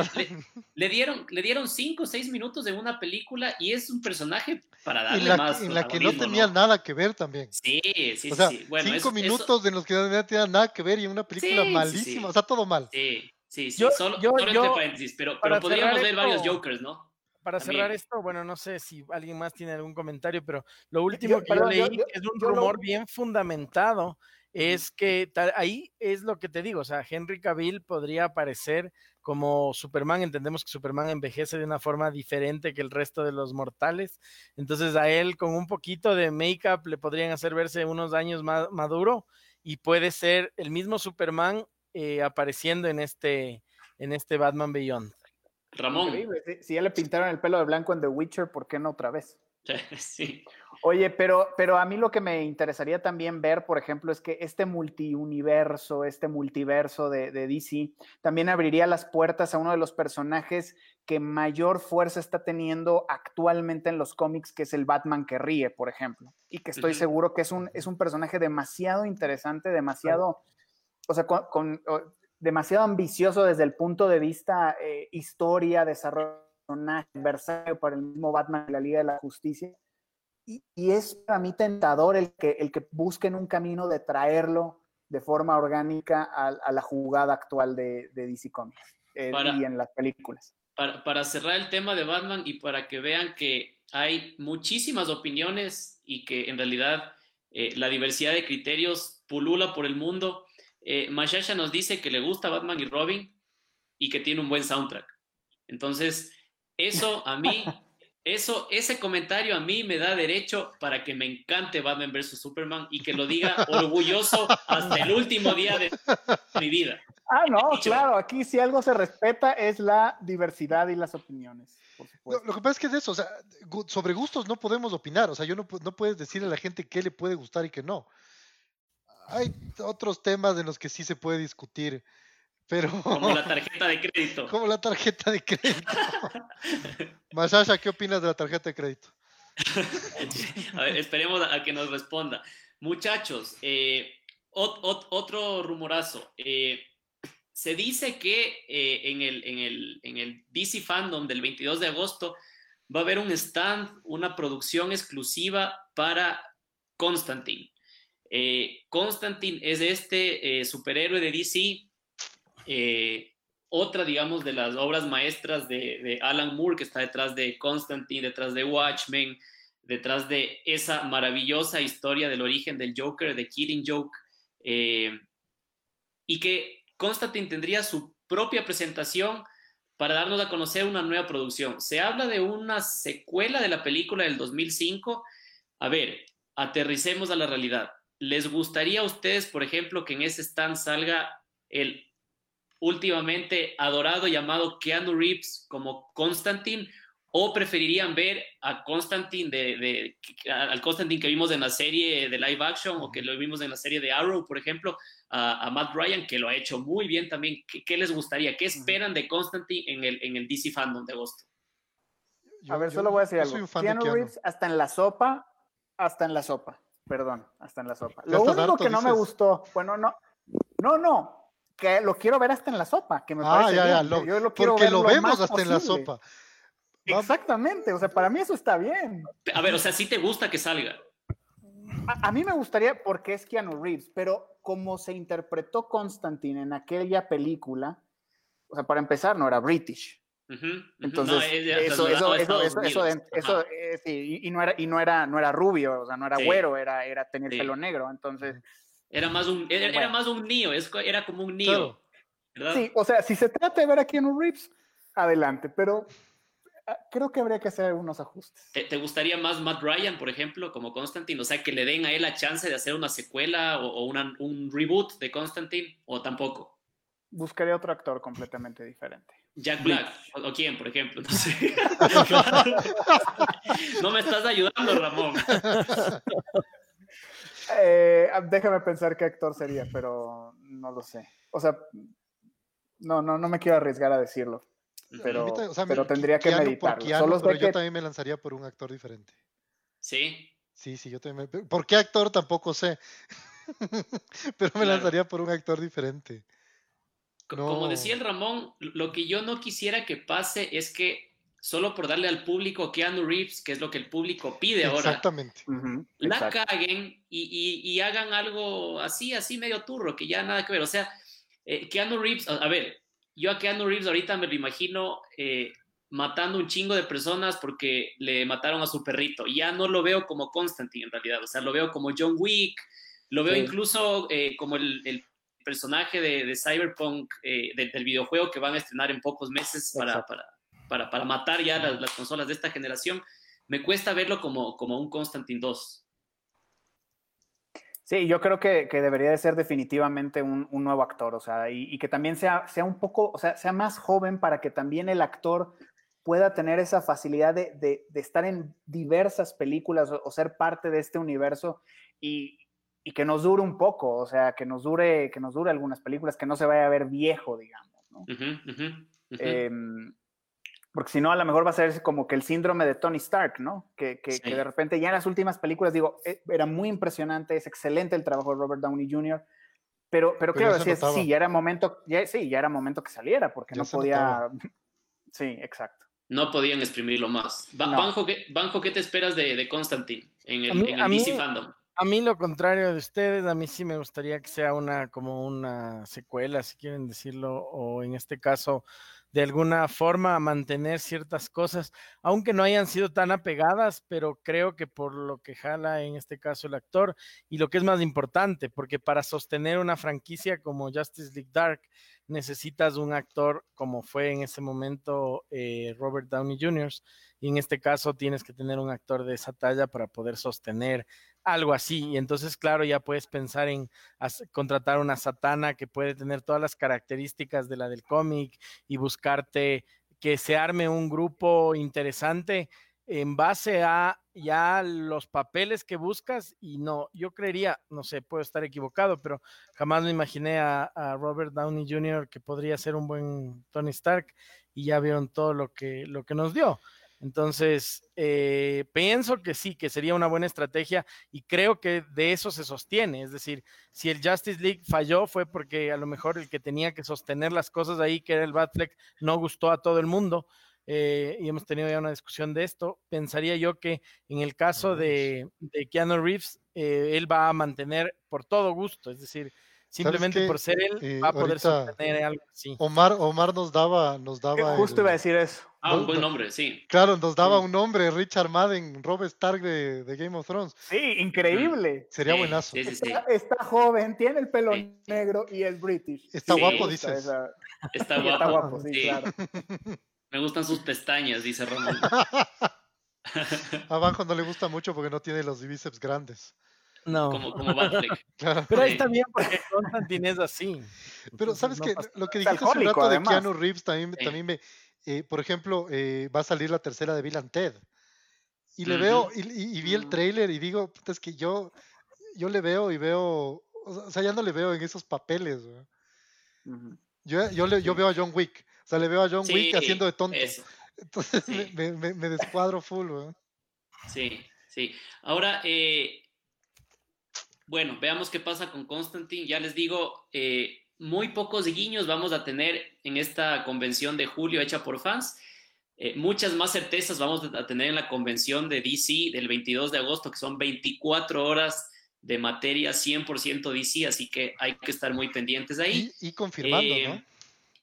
le, dieron, le dieron cinco o seis minutos de una película y es un personaje para darle más. En la que no tenía nada que ver también. Sí, sí, o sea, sí. Bueno, cinco minutos en los que no tenía nada que ver y una película malísima. O sea, todo mal. Sí, sí, sí. solo, entre paréntesis, pero, pero podríamos ver varios Jokers, ¿no? Para cerrar esto, bueno, no sé si alguien más tiene algún comentario, pero lo último que yo leí es un rumor bien fundamentado, es que ahí es lo que te digo, o sea, Henry Cavill podría aparecer como Superman, entendemos que Superman envejece de una forma diferente que el resto de los mortales, entonces a él con un poquito de make-up le podrían hacer verse unos años más maduro y puede ser el mismo Superman eh, apareciendo en este, en este Batman Beyond. Ramón. Si, ya le pintaron el pelo de blanco en The Witcher, ¿por qué no otra vez? Sí. Oye, pero, pero a mí lo que me interesaría también ver, por ejemplo, es que este multiuniverso, este multiverso de, de, DC, también abriría las puertas a uno de los personajes que mayor fuerza está teniendo actualmente en los cómics, que es el Batman que ríe, por ejemplo. Y que estoy seguro que es un, es un personaje demasiado interesante, demasiado, o sea, con, demasiado ambicioso desde el punto de vista eh, historia, desarrollo adversario para el mismo Batman de la Liga de la Justicia. Y, es para mí tentador el que, el que busquen un camino de traerlo de forma orgánica a, la jugada actual de, DC Comics eh, y en las películas. Para, para, cerrar el tema de Batman y para que vean que hay muchísimas opiniones y que en realidad eh, la diversidad de criterios pulula por el mundo, eh, Mashasha nos dice que le gusta Batman y Robin y que tiene un buen soundtrack. Entonces, eso a mí, eso, ese comentario a mí me da derecho para que me encante Batman vs. Superman y que lo diga orgulloso hasta el último día de mi vida. Ah, no, claro, aquí si algo se respeta es la diversidad y las opiniones. Lo, que pasa es que es eso, o sea, sobre gustos no podemos opinar, o sea, yo no, no puedes decirle a la gente qué le puede gustar y qué no hay otros temas en los que sí se puede discutir, pero... Como la tarjeta de crédito. Como la tarjeta de crédito. Masasha, ¿qué opinas de la tarjeta de crédito? a ver, esperemos a, que nos responda. Muchachos, eh, otro rumorazo. Eh, se dice que eh, en, el, en, el, en el DC Fandom del 22 de agosto va a haber un stand, una producción exclusiva para Constantine. Eh, Constantine es este eh, superhéroe de DC, eh, otra, digamos, de las obras maestras de, Alan Moore, que está detrás de Constantine, detrás de Watchmen, detrás de esa maravillosa historia del origen del Joker, de Killing Joke, y que Constantine tendría su propia presentación para darnos a conocer una nueva producción. Se habla de una secuela de la película del 2005. A ver, aterricemos a la realidad. ¿Les gustaría a ustedes, por ejemplo, que en ese stand salga el últimamente adorado llamado Keanu Reeves como Constantine o preferirían ver a Constantine de, al Constantine que vimos en la serie de live action o que lo vimos en la serie de Arrow, por ejemplo, a, Matt Ryan, que lo ha hecho muy bien también. ¿Qué, les gustaría? ¿Qué esperan de Constantine en el, en el DC Fandom de agosto? a ver, solo voy a decir algo. Keanu Reeves hasta en la sopa, hasta en la sopa, perdón, hasta en la sopa. Lo único que no me gustó, bueno, no, no, no, que lo quiero ver hasta en la sopa, que me ah, parece ya, ya, Yo lo quiero porque lo vemos hasta en la sopa. Exactamente, o sea, para mí eso está bien. A ver, o sea, sí te gusta que salga. A, mí me gustaría porque es Keanu Reeves, pero como se interpretó Constantine en aquella película, o sea, para empezar, no era British. Entonces, eso, eso, eso, eso, eh, sí, y, no era, y no era, no era rubio, o sea, no era güero, era, era tener pelo negro, entonces. Era más un, era, más un niño, era como un niño. Sí, o sea, si se trata de ver a Keanu Reeves, adelante, pero Ah, creo que habría que hacer algunos ajustes. ¿Te, gustaría más Matt Ryan, por ejemplo, como Constantine? O sea, que le den a él la chance de hacer una secuela o, un reboot de Constantine, o tampoco. Buscaría otro actor completamente diferente. Jack Black, o, quién, por ejemplo. No, me estás ayudando, Ramón. Eh, déjame pensar qué actor sería, pero no lo sé. O sea, no, no, no me quiero arriesgar a decirlo pero, pero tendría que meditarlo. Solo pero yo también me lanzaría por un actor diferente. Sí. Sí, sí, yo también. ¿Por qué actor? Tampoco sé. pero me lanzaría por un actor diferente. Como decía el Ramón, lo que yo no quisiera que pase es que solo por darle al público Keanu Reeves, que es lo que el público pide ahora, Exactamente. la caguen y, hagan algo así, así medio turro, que ya nada que ver. O sea, eh, Keanu Reeves, a ver, yo a Keanu Reeves ahorita me lo imagino eh, matando un chingo de personas porque le mataron a su perrito. Ya no lo veo como Constantine en realidad, o sea, lo veo como John Wick, lo veo incluso eh, como el, personaje de, Cyberpunk eh, del videojuego que van a estrenar en pocos meses para, para, para, matar ya las, consolas de esta generación. Me cuesta verlo como, como un Constantine 2. Sí, yo creo que, debería de ser definitivamente un, nuevo actor, o sea, y, que también sea, sea un poco, o sea, sea más joven para que también el actor pueda tener esa facilidad de, estar en diversas películas o, ser parte de este universo y, que nos dure un poco, o sea, que nos dure, que nos dure algunas películas, que no se vaya a ver viejo, digamos, ¿no? Em, porque si no, a lo mejor va a ser como que el síndrome de Tony Stark, ¿no? Que, que, de repente ya en las últimas películas, digo, eh, era muy impresionante, es excelente el trabajo de Robert Downey Jr., pero, pero, quiero decir, sí, ya era momento, ya, sí, ya era momento que saliera, porque no podía... Sí, exacto. No podían exprimirlo más. Banjo, ¿qué, te esperas de, de Constantine en el, en el DC Fandom? A mí lo contrario de ustedes, a mí sí me gustaría que sea una como una secuela, si quieren decirlo, o en este caso de alguna forma mantener ciertas cosas, aunque no hayan sido tan apegadas, pero creo que por lo que jala en este caso el actor y lo que es más importante, porque para sostener una franquicia como Justice League Dark necesitas un actor como fue en ese momento eh, Robert Downey Jr. Y en este caso tienes que tener un actor de esa talla para poder sostener algo así. Y entonces, claro, ya puedes pensar en contratar una satana que puede tener todas las características de la del cómic y buscarte que se arme un grupo interesante en base a ya los papeles que buscas y no, yo creería, no sé, puedo estar equivocado, pero jamás me imaginé a, a Robert Downey Jr. que podría ser un buen Tony Stark y ya vieron todo lo que, lo que nos dio. Entonces, eh, pienso que sí, que sería una buena estrategia y creo que de eso se sostiene. Es decir, si el Justice League falló fue porque a lo mejor el que tenía que sostener las cosas ahí, que era el Batfleck, no gustó a todo el mundo. Eh, y hemos tenido ya una discusión de esto. Pensaría yo que en el caso de, de Keanu Reeves, eh, él va a mantener por todo gusto, es decir, Simplemente por ser él, Eh, va a poder sostener algo así. Omar, Omar nos daba, nos daba. Justo el- iba a decir eso. Ah, un buen no. nombre, sí. Claro, nos daba Sí. un nombre, Richard Madden, Rob Stark de, de Game of Thrones. Sí, increíble. Sería Sí, buenazo. Sí, sí, sí. Está, está joven, tiene el pelo Sí. negro y es british. Está Sí. guapo, dices. Está guapo. está guapo, sí, Sí. claro. Me gustan sus pestañas, dice Ramón. Abajo no le gusta mucho porque no tiene los bíceps grandes. No. Como, como. Pero ahí está bien porque Constantine es así. Pero sabes no que pasa lo que Es dijiste hace un rato de. Keanu Reeves también, Sí. también me, eh, por ejemplo, eh, va a salir la tercera de Bill and Ted. Y le veo, y, y- y vi el Mm. tráiler y digo, puta, es que yo, yo le veo y veo, o sea, ya no le veo en esos papeles. ¿verdad? Ujú. Yo, yo, le, yo veo a John Wick, o sea, le veo a John Wick haciendo de tonto. Entonces Sí. me, me, me descuadro full. ¿verdad? sí, sí. Ahora, eh, bueno, veamos qué pasa con Constantine. Ya les digo, eh, muy pocos guiños vamos a tener en esta convención de julio hecha por fans. Eh, muchas más certezas vamos a tener en la convención de DC del 22 de agosto, que son 24 horas de materia 100% DC, así que hay que estar muy pendientes ahí. Y, y confirmando, Eh, ¿no?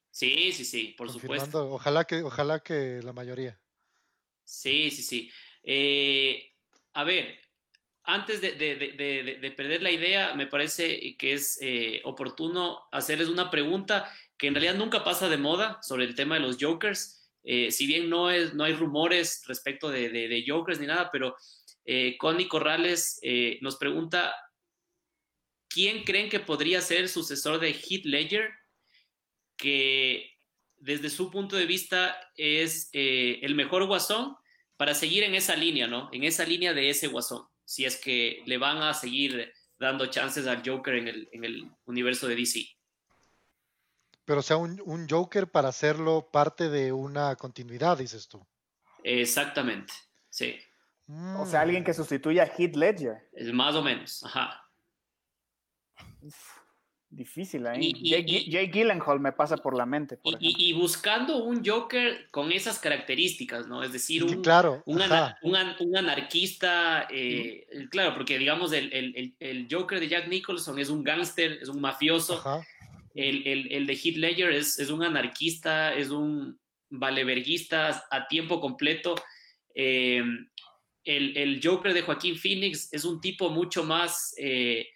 Sí, sí, sí, por supuesto. Ojalá que, ojalá que la mayoría. Sí, sí, sí. Eh, a ver, antes de, de- de- de- de perder la idea, me parece que es eh, oportuno hacerles una pregunta que en realidad nunca pasa de moda sobre el tema de los Jokers. Eh, si bien no, es, no hay rumores respecto de Jokers ni nada, pero eh, Connie Corrales eh, nos pregunta, ¿quién creen que podría ser el sucesor de Heath Ledger? Que desde su punto de vista es eh, el mejor guasón para seguir en esa línea, ¿no? En esa línea de ese guasón. Si es que le van a seguir dando chances al Joker en el, en el universo de DC. Pero o sea, un, un Joker para hacerlo parte de una continuidad, dices tú. Exactamente, sí. O sea, alguien que Mm. sustituya a Heath Ledger. Es más o menos, ajá. Uf, difícil ahí. Y- y- Jake, y- Jake Gyllenhaal me pasa por la mente, por Y, ejemplo. y- y buscando un Joker con esas características, ¿no? Es decir, Sí, un, claro, un, un an- un anarquista, eh, claro, porque digamos el, el- el- el Joker de Jack Nicholson es un gángster, es un mafioso, Ajá. el, el- el de Heath Ledger es, es un anarquista, es un valeverguista a tiempo completo. Eh, el, el Joker de Joaquín Phoenix es un tipo mucho más eh,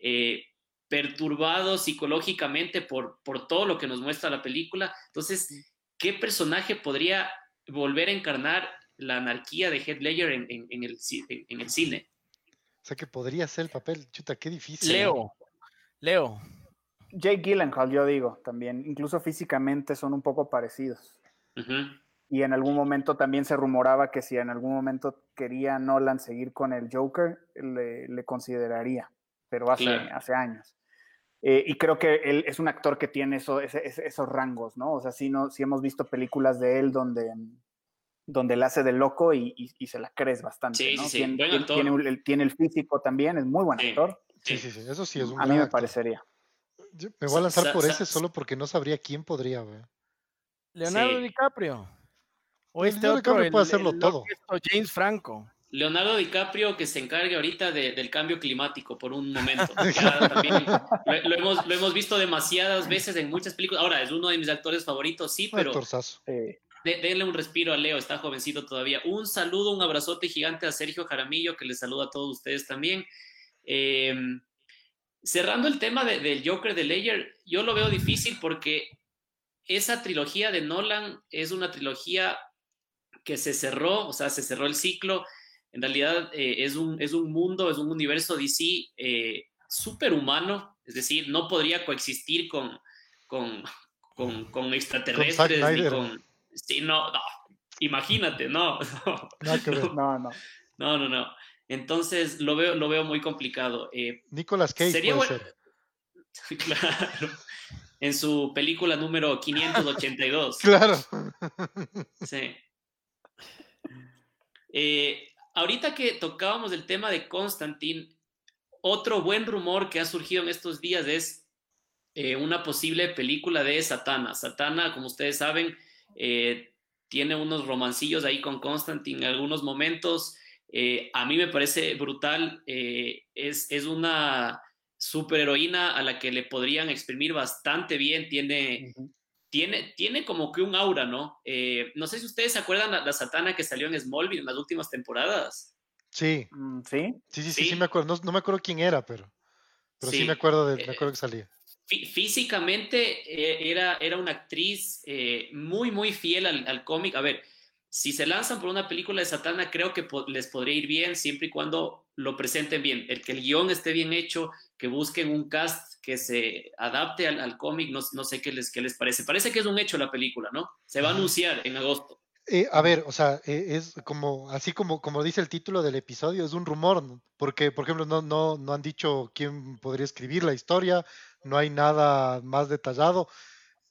eh, perturbado psicológicamente por, por todo lo que nos muestra la película. Entonces, ¿qué personaje podría volver a encarnar la anarquía de Heath Ledger en, en- en el, en- en el cine? O sea que podría ser el papel. Chuta, qué difícil. Leo. Leo. Jake Gyllenhaal, yo digo, también. Incluso físicamente son un poco parecidos. Y en algún momento también se rumoraba que si en algún momento quería Nolan seguir con el Joker, le, le consideraría, pero hace, Claro. hace años. Eh, y creo que él es un actor que tiene eso, ese- ese- esos rangos, ¿no? O sea, sí, no, sí hemos visto películas de él donde, donde él hace de loco y, y- y se la crees bastante, Sí, ¿no? sí, sí, Tiene, buen tiene- actor. tiene el, tiene el físico también, es muy buen Sí. actor. Sí, sí, sí. Eso sí es un A mí me actor. parecería. Yo me voy a Sa- lanzar por ese solo porque no sabría quién podría, güey. Leonardo Sí. DiCaprio. O Pues este Leonardo otro, DiCaprio el, puede hacerlo el todo. James Franco. Leonardo DiCaprio que se encargue ahorita de- del cambio climático por un momento. Ya también lo, lo hemos, lo hemos visto demasiadas veces en muchas películas. Ahora, es uno de mis actores favoritos, sí, pero. Eh, de- denle un respiro a Leo, está jovencito todavía. Un saludo, un abrazote gigante a Sergio Jaramillo, que les saluda a todos ustedes también. Eh, cerrando el tema de- del Joker de Ledger, yo lo veo difícil porque esa trilogía de Nolan es una trilogía que se cerró, o sea, se cerró el ciclo. En realidad eh, es, un, es un mundo, es un universo DC eh, súper humano, es decir, no podría coexistir con, con, con, con extraterrestres ni Snyder. con... Sí, no, no, imagínate, no, no, no, no. no, no, no. Entonces lo veo, lo veo muy complicado. Eh, Nicolas Cage Sería puede bueno- ser. claro, en su película número 582. Claro. Sí. Eh, ahorita que tocábamos el tema de Constantine, otro buen rumor que ha surgido en estos días es eh, una posible película de Satana. Satana, como ustedes saben, eh, tiene unos romancillos ahí con Constantine en algunos momentos. Eh, a mí me parece brutal. es, es una superheroína a la que le podrían exprimir bastante bien, tiene, tiene, tiene como que un aura, ¿no? Eh, no sé si ustedes se acuerdan la, la Satana que salió en Smallville en las últimas temporadas. Sí. Mm, ¿Sí? Sí, sí, sí, sí, me acuerdo. No, no, me acuerdo quién era, pero, pero sí, me acuerdo de, me acuerdo que salía. Físicamente eh, era, era una actriz eh, muy, muy fiel al, al cómic. A ver, si se lanzan por una película de Satana, creo que po les podría ir bien siempre y cuando lo presenten bien. El que el guion esté bien hecho, que busquen un cast que se adapte al, al cómic, no, no, sé qué les, qué les parece. Parece que es un hecho la película, ¿no? Se va a anunciar en agosto. Eh, a ver, o sea, eh, es como, así como, como dice el título del episodio, es un rumor, ¿no? porque, por ejemplo, no, no, no han dicho quién podría escribir la historia, no hay nada más detallado.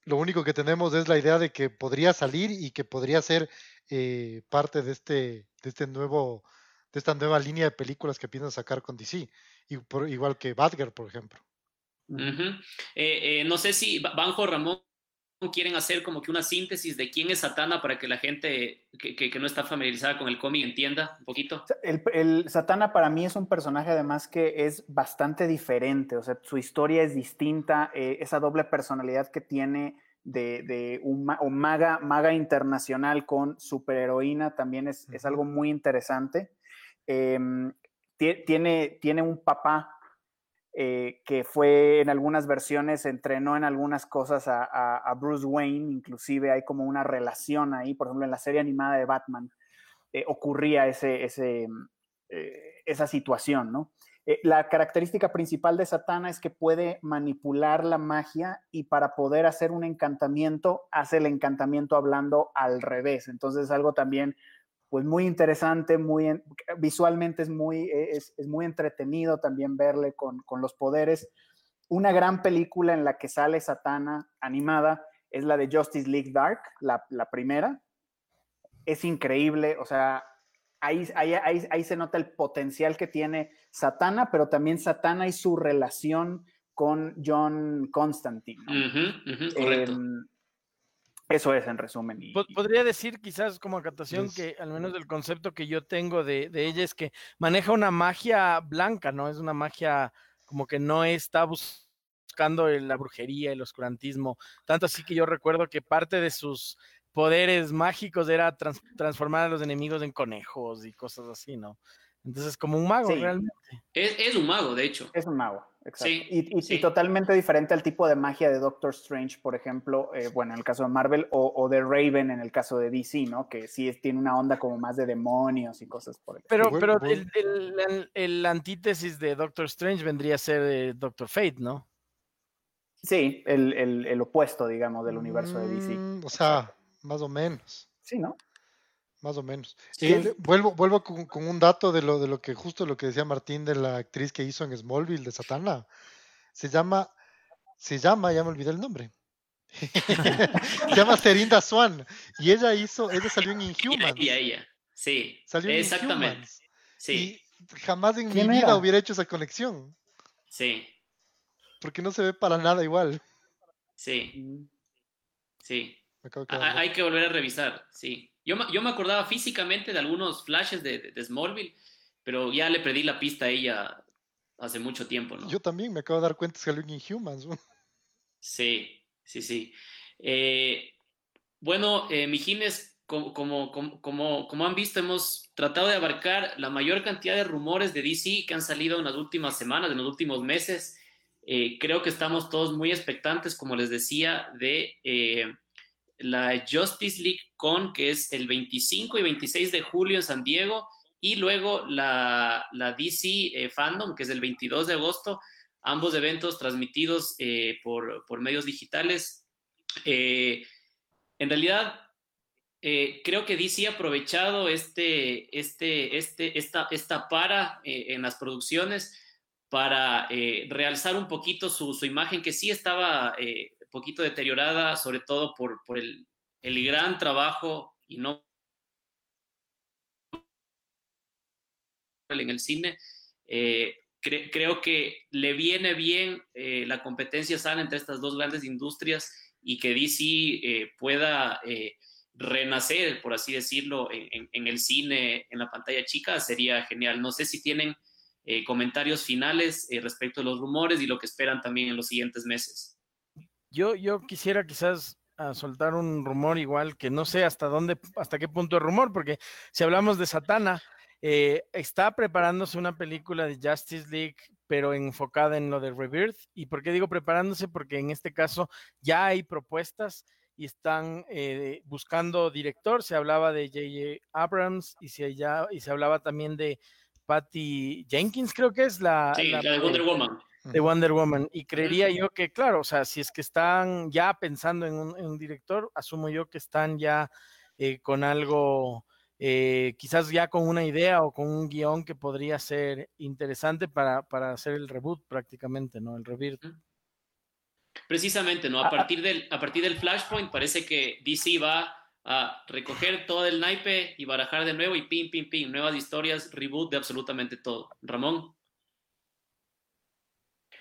Lo único que tenemos es la idea de que podría salir y que podría ser eh, parte de este, de este nuevo, de esta nueva línea de películas que piensan sacar con DC, y por, igual que Badger, por ejemplo. Uh -huh. eh, no sé si Banjo Ramón quieren hacer como que una síntesis de quién es Satana para que la gente que, que, que no está familiarizada con el cómic entienda un poquito. El, el, Satana para mí es un personaje además que es bastante diferente, o sea, su historia es distinta, eh, esa doble personalidad que tiene de, de un, un, maga, maga internacional con superheroína también es, es algo muy interesante. Eh, tiene, tiene un papá eh, que fue en algunas versiones, entrenó en algunas cosas a, Bruce Wayne, inclusive hay como una relación ahí, por ejemplo, en la serie animada de Batman eh, ocurría ese, ese, eh, esa situación, ¿no? La característica principal de Satana es que puede manipular la magia y para poder hacer un encantamiento, hace el encantamiento hablando al revés, entonces es algo también pues muy interesante, muy visualmente es muy, es, es muy entretenido también verle con, con, los poderes. Una gran película en la que sale Satana animada es la de Justice League Dark, la, la primera. Es increíble, o sea, ahí, ahí, ahí, ahí, se nota el potencial que tiene Satana, pero también Satana y su relación con John Constantine. ¿no? Uh -huh, uh -huh. Eh, eso es en resumen. Y, Podría decir quizás como acotación que al menos el concepto que yo tengo de, de, ella es que maneja una magia blanca, ¿no? Es una magia como que no está buscando la brujería, el oscurantismo. Tanto así que yo recuerdo que parte de sus poderes mágicos era trans transformar a los enemigos en conejos y cosas así, ¿no? Entonces, como un mago, sí. realmente. Es, es, un mago, de hecho. Es un mago, exacto. Sí, y, y, sí. y, totalmente diferente al tipo de magia de Doctor Strange, por ejemplo, eh, bueno, en el caso de Marvel, o, o, de Raven en el caso de DC, ¿no? Que sí es, tiene una onda como más de demonios y cosas por el Pero, bueno, pero bueno. El, el, el, antítesis de Doctor Strange vendría a ser de Doctor Fate, ¿no? Sí, el, opuesto, digamos, del universo de DC. Mm, o sea, más o menos. Sí, ¿no? Más o menos. Sí. Eh, vuelvo vuelvo con, con, un dato de lo, de lo que justo lo que decía Martín de la actriz que hizo en Smallville de Satana. Se llama, se llama, ya me olvidé el nombre. se llama Serinda Swan. Y ella hizo, ella salió en Inhumans. Y ella, sí. Salió en Exactamente. Inhumans. Sí. Y jamás en mi vida era? hubiera hecho esa conexión. Sí. Porque no se ve para nada igual. Sí. Sí. Hay que volver a revisar, sí. Yo, yo me acordaba físicamente de algunos flashes de, de, de, Smallville, pero ya le perdí la pista a ella hace mucho tiempo, ¿no? Yo también me acabo de dar cuenta que salió en Inhumans. ¿no? Sí, sí, sí. Eh, bueno, eh, Mijines, como, como, como, como han visto, hemos tratado de abarcar la mayor cantidad de rumores de DC que han salido en las últimas semanas, en los últimos meses. Eh, creo que estamos todos muy expectantes, como les decía, de eh, la Justice League Con, que es el 25 y 26 de julio en San Diego, y luego la, la DC eh, Fandom, que es el 22 de agosto, ambos eventos transmitidos eh, por, por, medios digitales. Eh, en realidad, eh, creo que DC ha aprovechado este, este, este, esta, esta para en las producciones para realzar un poquito su, su, imagen, que sí estaba poquito deteriorada, sobre todo por, por el, el, gran trabajo y no en el cine. Eh, cre creo que le viene bien eh, la competencia sana entre estas dos grandes industrias y que DC eh, pueda eh, renacer, por así decirlo, en, en, el cine, en la pantalla chica, sería genial. No sé si tienen eh, comentarios finales respecto a los rumores y lo que esperan también en los siguientes meses. Yo, yo quisiera quizás a soltar un rumor igual que no sé hasta dónde, hasta qué punto es rumor, porque si hablamos de Satana, eh, está preparándose una película de Justice League, pero enfocada en lo de Rebirth. ¿Y por qué digo preparándose? Porque en este caso ya hay propuestas y están eh, buscando director. Se hablaba de J.J. Abrams y se, ya, y se hablaba también de Patty Jenkins, creo que es la, sí, la, de Wonder Woman de Wonder Woman. Y creería yo que, claro, o sea, si es que están ya pensando en un, director, asumo yo que están ya eh, con algo, eh, quizás ya con una idea o con un guion que podría ser interesante para, para hacer el reboot prácticamente, ¿no? El rebirth. Precisamente, ¿no? A partir, del, a partir del Flashpoint parece que DC va a recoger todo el naipe y barajar de nuevo y pim, pim, pim, nuevas historias, reboot de absolutamente todo. Ramón.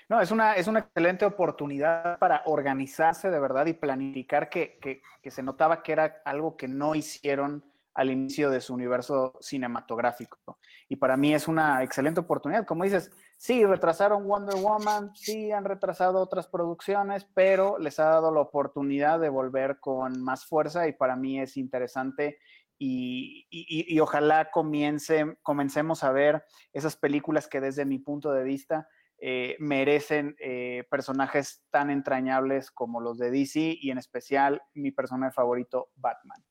No, es una, es una excelente oportunidad para organizarse de verdad y planificar que, que, se notaba que era algo que no hicieron al inicio de su universo cinematográfico. Y para mí es una excelente oportunidad. Como dices, sí, retrasaron Wonder Woman, sí, han retrasado otras producciones, pero les ha dado la oportunidad de volver con más fuerza y para mí es interesante y, y, y, ojalá comience, comencemos a ver esas películas que desde mi punto de vista eh, merecen eh, personajes tan entrañables como los de DC y en especial mi personaje favorito, Batman.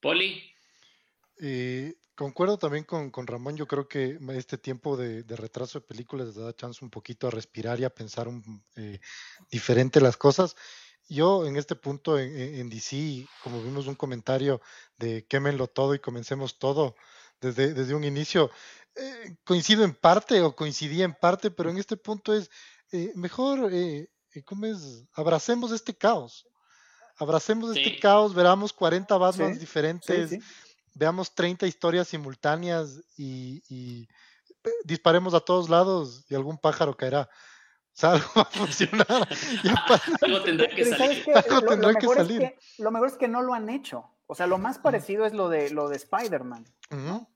Poli. Eh, concuerdo también con, Ramón, yo creo que este tiempo de, retraso de películas les da chance un poquito a respirar y a pensar diferente las cosas. Yo en este punto en, en, DC, como vimos un comentario de quémenlo todo y comencemos todo desde, desde un inicio, eh, coincido en parte o coincidía en parte, pero en este punto es eh, mejor, eh, ¿cómo es? Abracemos este caos. Abracemos este caos, veramos 40 Batmans diferentes, veamos 30 historias simultáneas y, disparemos a todos lados y algún pájaro caerá. O sea, algo va a funcionar. algo tendrá que salir. lo, mejor Es que, no lo han hecho. O sea, lo más parecido es lo de, lo de Spider-Man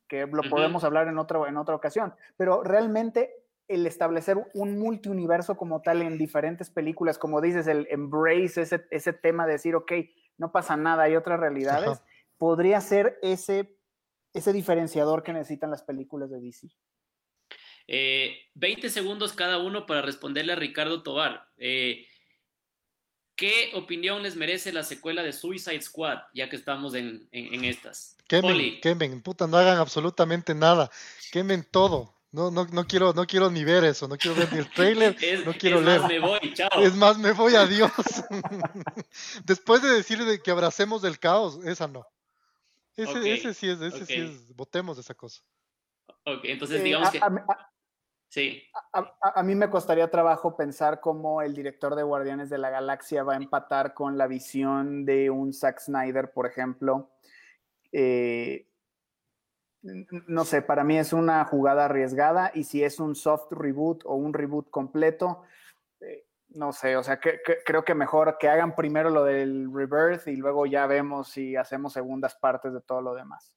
que lo podemos hablar en, otro, en otra ocasión, pero realmente el establecer un multiuniverso como tal en diferentes películas, como dices, el embrace, ese, ese tema de decir, ok, no pasa nada, hay otras realidades, podría ser ese, ese diferenciador que necesitan las películas de DC. 20 eh, segundos cada uno para responderle a Ricardo Tobar. Eh, ¿Qué opinión les merece la secuela de Suicide Squad, ya que estamos en, en, estas? Quemen, quemen, puta, no hagan absolutamente nada. Quemen todo. No, no, no, quiero, no quiero ni ver eso, no quiero ver ni el trailer, no quiero es leer. Más me voy, chao. Es más, me voy, adiós. Después de decir de que abracemos del caos, esa no. Ese, ese sí es, ese sí es, votemos esa cosa. Ok, entonces digamos que... Sí. A, mí me costaría trabajo pensar cómo el director de Guardianes de la Galaxia va a empatar con la visión de un Zack Snyder, por ejemplo. Eh, no sé, para mí es una jugada arriesgada y si es un soft reboot o un reboot completo, eh, no sé, o sea, que, creo que mejor que hagan primero lo del rebirth y luego ya vemos si hacemos segundas partes de todo lo demás.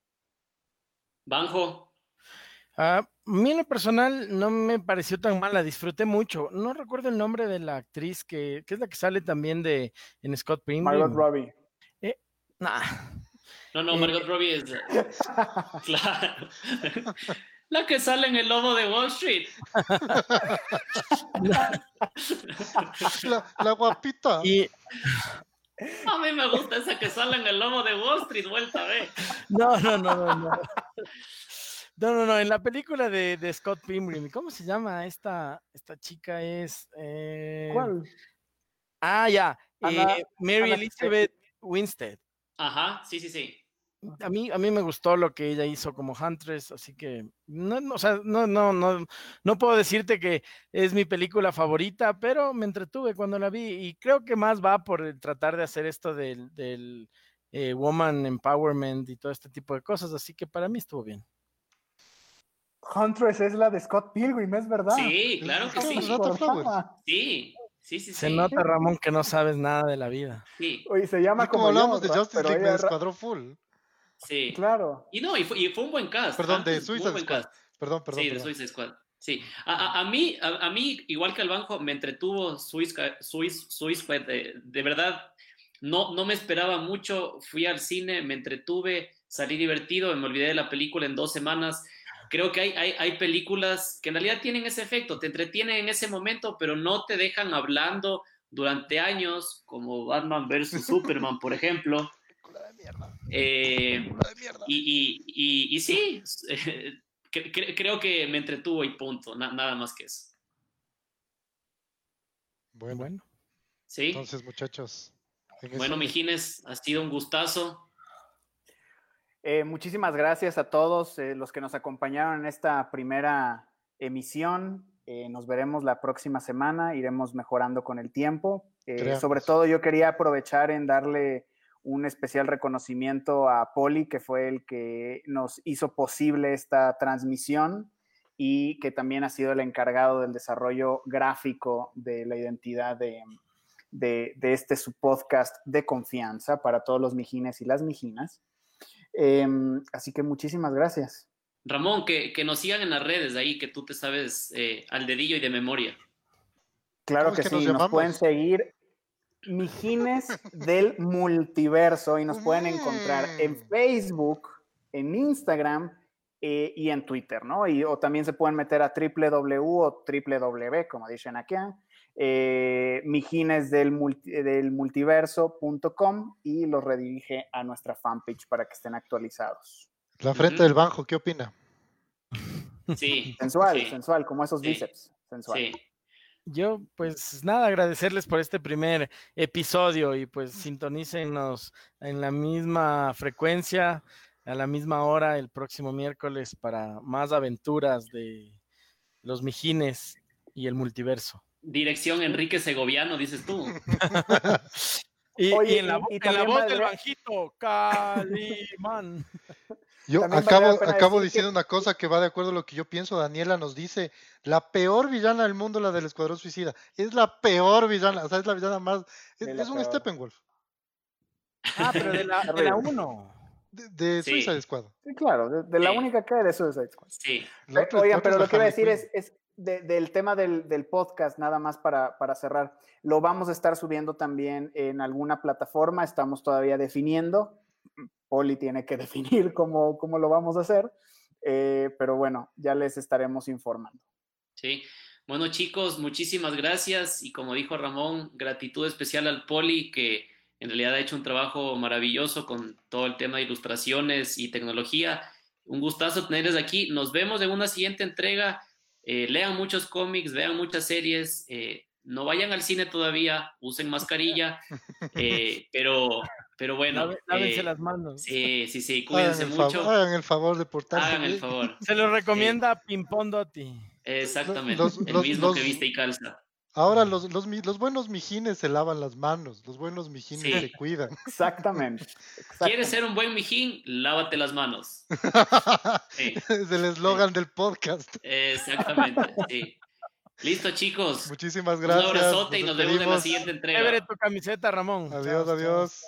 Banjo. A mí en lo personal no me pareció tan mala, disfruté mucho. No recuerdo el nombre de la actriz que, es la que sale también de en Scott Pilgrim. Margot Robbie. Eh, No, no, Margot Robbie es claro. La que sale en el lobo de Wall Street. La, guapita. A mí me gusta esa que sale en el lobo de Wall Street, vuelta a ver. No, no, no, no, no. No, no, no, en la película de, de Scott Pilgrim, ¿cómo se llama esta, esta chica? Es. Eh... ¿Cuál? Ah, ya. Eh, Mary Elizabeth Winstead. Ajá, sí, sí, sí. A mí, a mí me gustó lo que ella hizo como Huntress, así que no, no, o sea, no, no, no, no puedo decirte que es mi película favorita, pero me entretuve cuando la vi y creo que más va por tratar de hacer esto del, del eh, woman empowerment y todo este tipo de cosas, así que para mí estuvo bien. Huntress es la de Scott Pilgrim, ¿es verdad? Sí, claro que sí. Sí, sí, sí. Se nota, Ramón, que no sabes nada de la vida. Sí. Oye, se llama como, hablamos de Justice League, me escuadró full. Sí. Claro. Y no, y fue, y fue, un buen cast. Perdón, ¿ah? de Suicide Squad. Perdón, perdón. Sí, de Suicide Squad. Sí, a, a, a mí, a, a, mí, igual que al banco, me entretuvo Suicide Squad. De, de, verdad, no, no me esperaba mucho. Fui al cine, me entretuve, salí divertido, me olvidé de la película en dos semanas. Creo que hay, hay, hay películas que en realidad tienen ese efecto, te entretienen en ese momento, pero no te dejan hablando durante años, como Batman vs. Superman, por ejemplo. Eh, y, y, y, y, sí, creo que me entretuvo y punto, nada más que eso. Bueno, bueno. Sí. Entonces, muchachos. Bueno, Mijines, ha sido un gustazo. Eh, muchísimas gracias a todos eh, los que nos acompañaron en esta primera emisión. Eh, nos veremos la próxima semana, iremos mejorando con el tiempo. sobre todo yo quería aprovechar en darle un especial reconocimiento a Poli, que fue el que nos hizo posible esta transmisión y que también ha sido el encargado del desarrollo gráfico de la identidad de, de, de este su podcast de confianza para todos los mijines y las mijinas. Eh, así que muchísimas gracias. Ramón, que, que, nos sigan en las redes de ahí, que tú te sabes eh, al dedillo y de memoria. Claro que, que, sí, nos, nos pueden seguir Mijines del Multiverso y nos pueden encontrar en Facebook, en Instagram eh, y en Twitter, ¿no? Y, o también se pueden meter a www o www, como dicen aquí, eh, mijines del, multi, del multiverso.com y los redirige a nuestra fanpage para que estén actualizados. La frente uh -huh. del banjo, ¿qué opina? Sí. Sensual, sí. sensual, como esos sí. bíceps. Sensual. Sí. Yo, pues nada, agradecerles por este primer episodio y pues sintonícenos en la misma frecuencia, a la misma hora el próximo miércoles para más aventuras de los mijines y el multiverso. Dirección Enrique Segoviano, dices tú. y, Oye, y, en la, y en la voz del banjito, Calimán. Yo acabo, acabo diciendo que... una cosa que va de acuerdo a lo que yo pienso. Daniela nos dice, la peor villana del mundo, la del Escuadrón Suicida. Es la peor villana, o sea, es la villana más... Es, es un Steppenwolf. Ah, pero de la 1. De, la uno. de, de sí. Suicide Squad. Sí, claro, de, de la sí. única que hay de Suicide Squad. Sí. Pero, oigan, pero lo que iba a decir es, es de, del tema del, del, podcast, nada más para, para, cerrar. Lo vamos a estar subiendo también en alguna plataforma, estamos todavía definiendo. Poli tiene que definir cómo, cómo lo vamos a hacer, eh, pero bueno, ya les estaremos informando. Sí, bueno chicos, muchísimas gracias y como dijo Ramón, gratitud especial al Poli que en realidad ha hecho un trabajo maravilloso con todo el tema de ilustraciones y tecnología. Un gustazo tenerles aquí. Nos vemos en una siguiente entrega. Eh, lean muchos cómics, vean muchas series. Eh, no vayan al cine todavía, usen mascarilla, eh, pero, pero bueno. Lávense eh, las manos. Sí, sí, sí, cuídense hagan mucho. Favor, hagan el favor de portarse. Hagan el favor. Se lo recomienda eh, Pimpón Dotti. Exactamente, los, el los, mismo los, que viste y calza. Ahora los, los, los, buenos mijines se lavan las manos, los buenos mijines sí. se cuidan. Exactamente. Exactamente. ¿Quieres ser un buen mijín? Lávate las manos. Sí. Es el eslogan sí. del podcast. Exactamente, sí. Listo, chicos. Muchísimas gracias. Un abrazote nos y nos vemos en la siguiente entrega. Chévere tu camiseta, Ramón. Adiós, chao, adiós.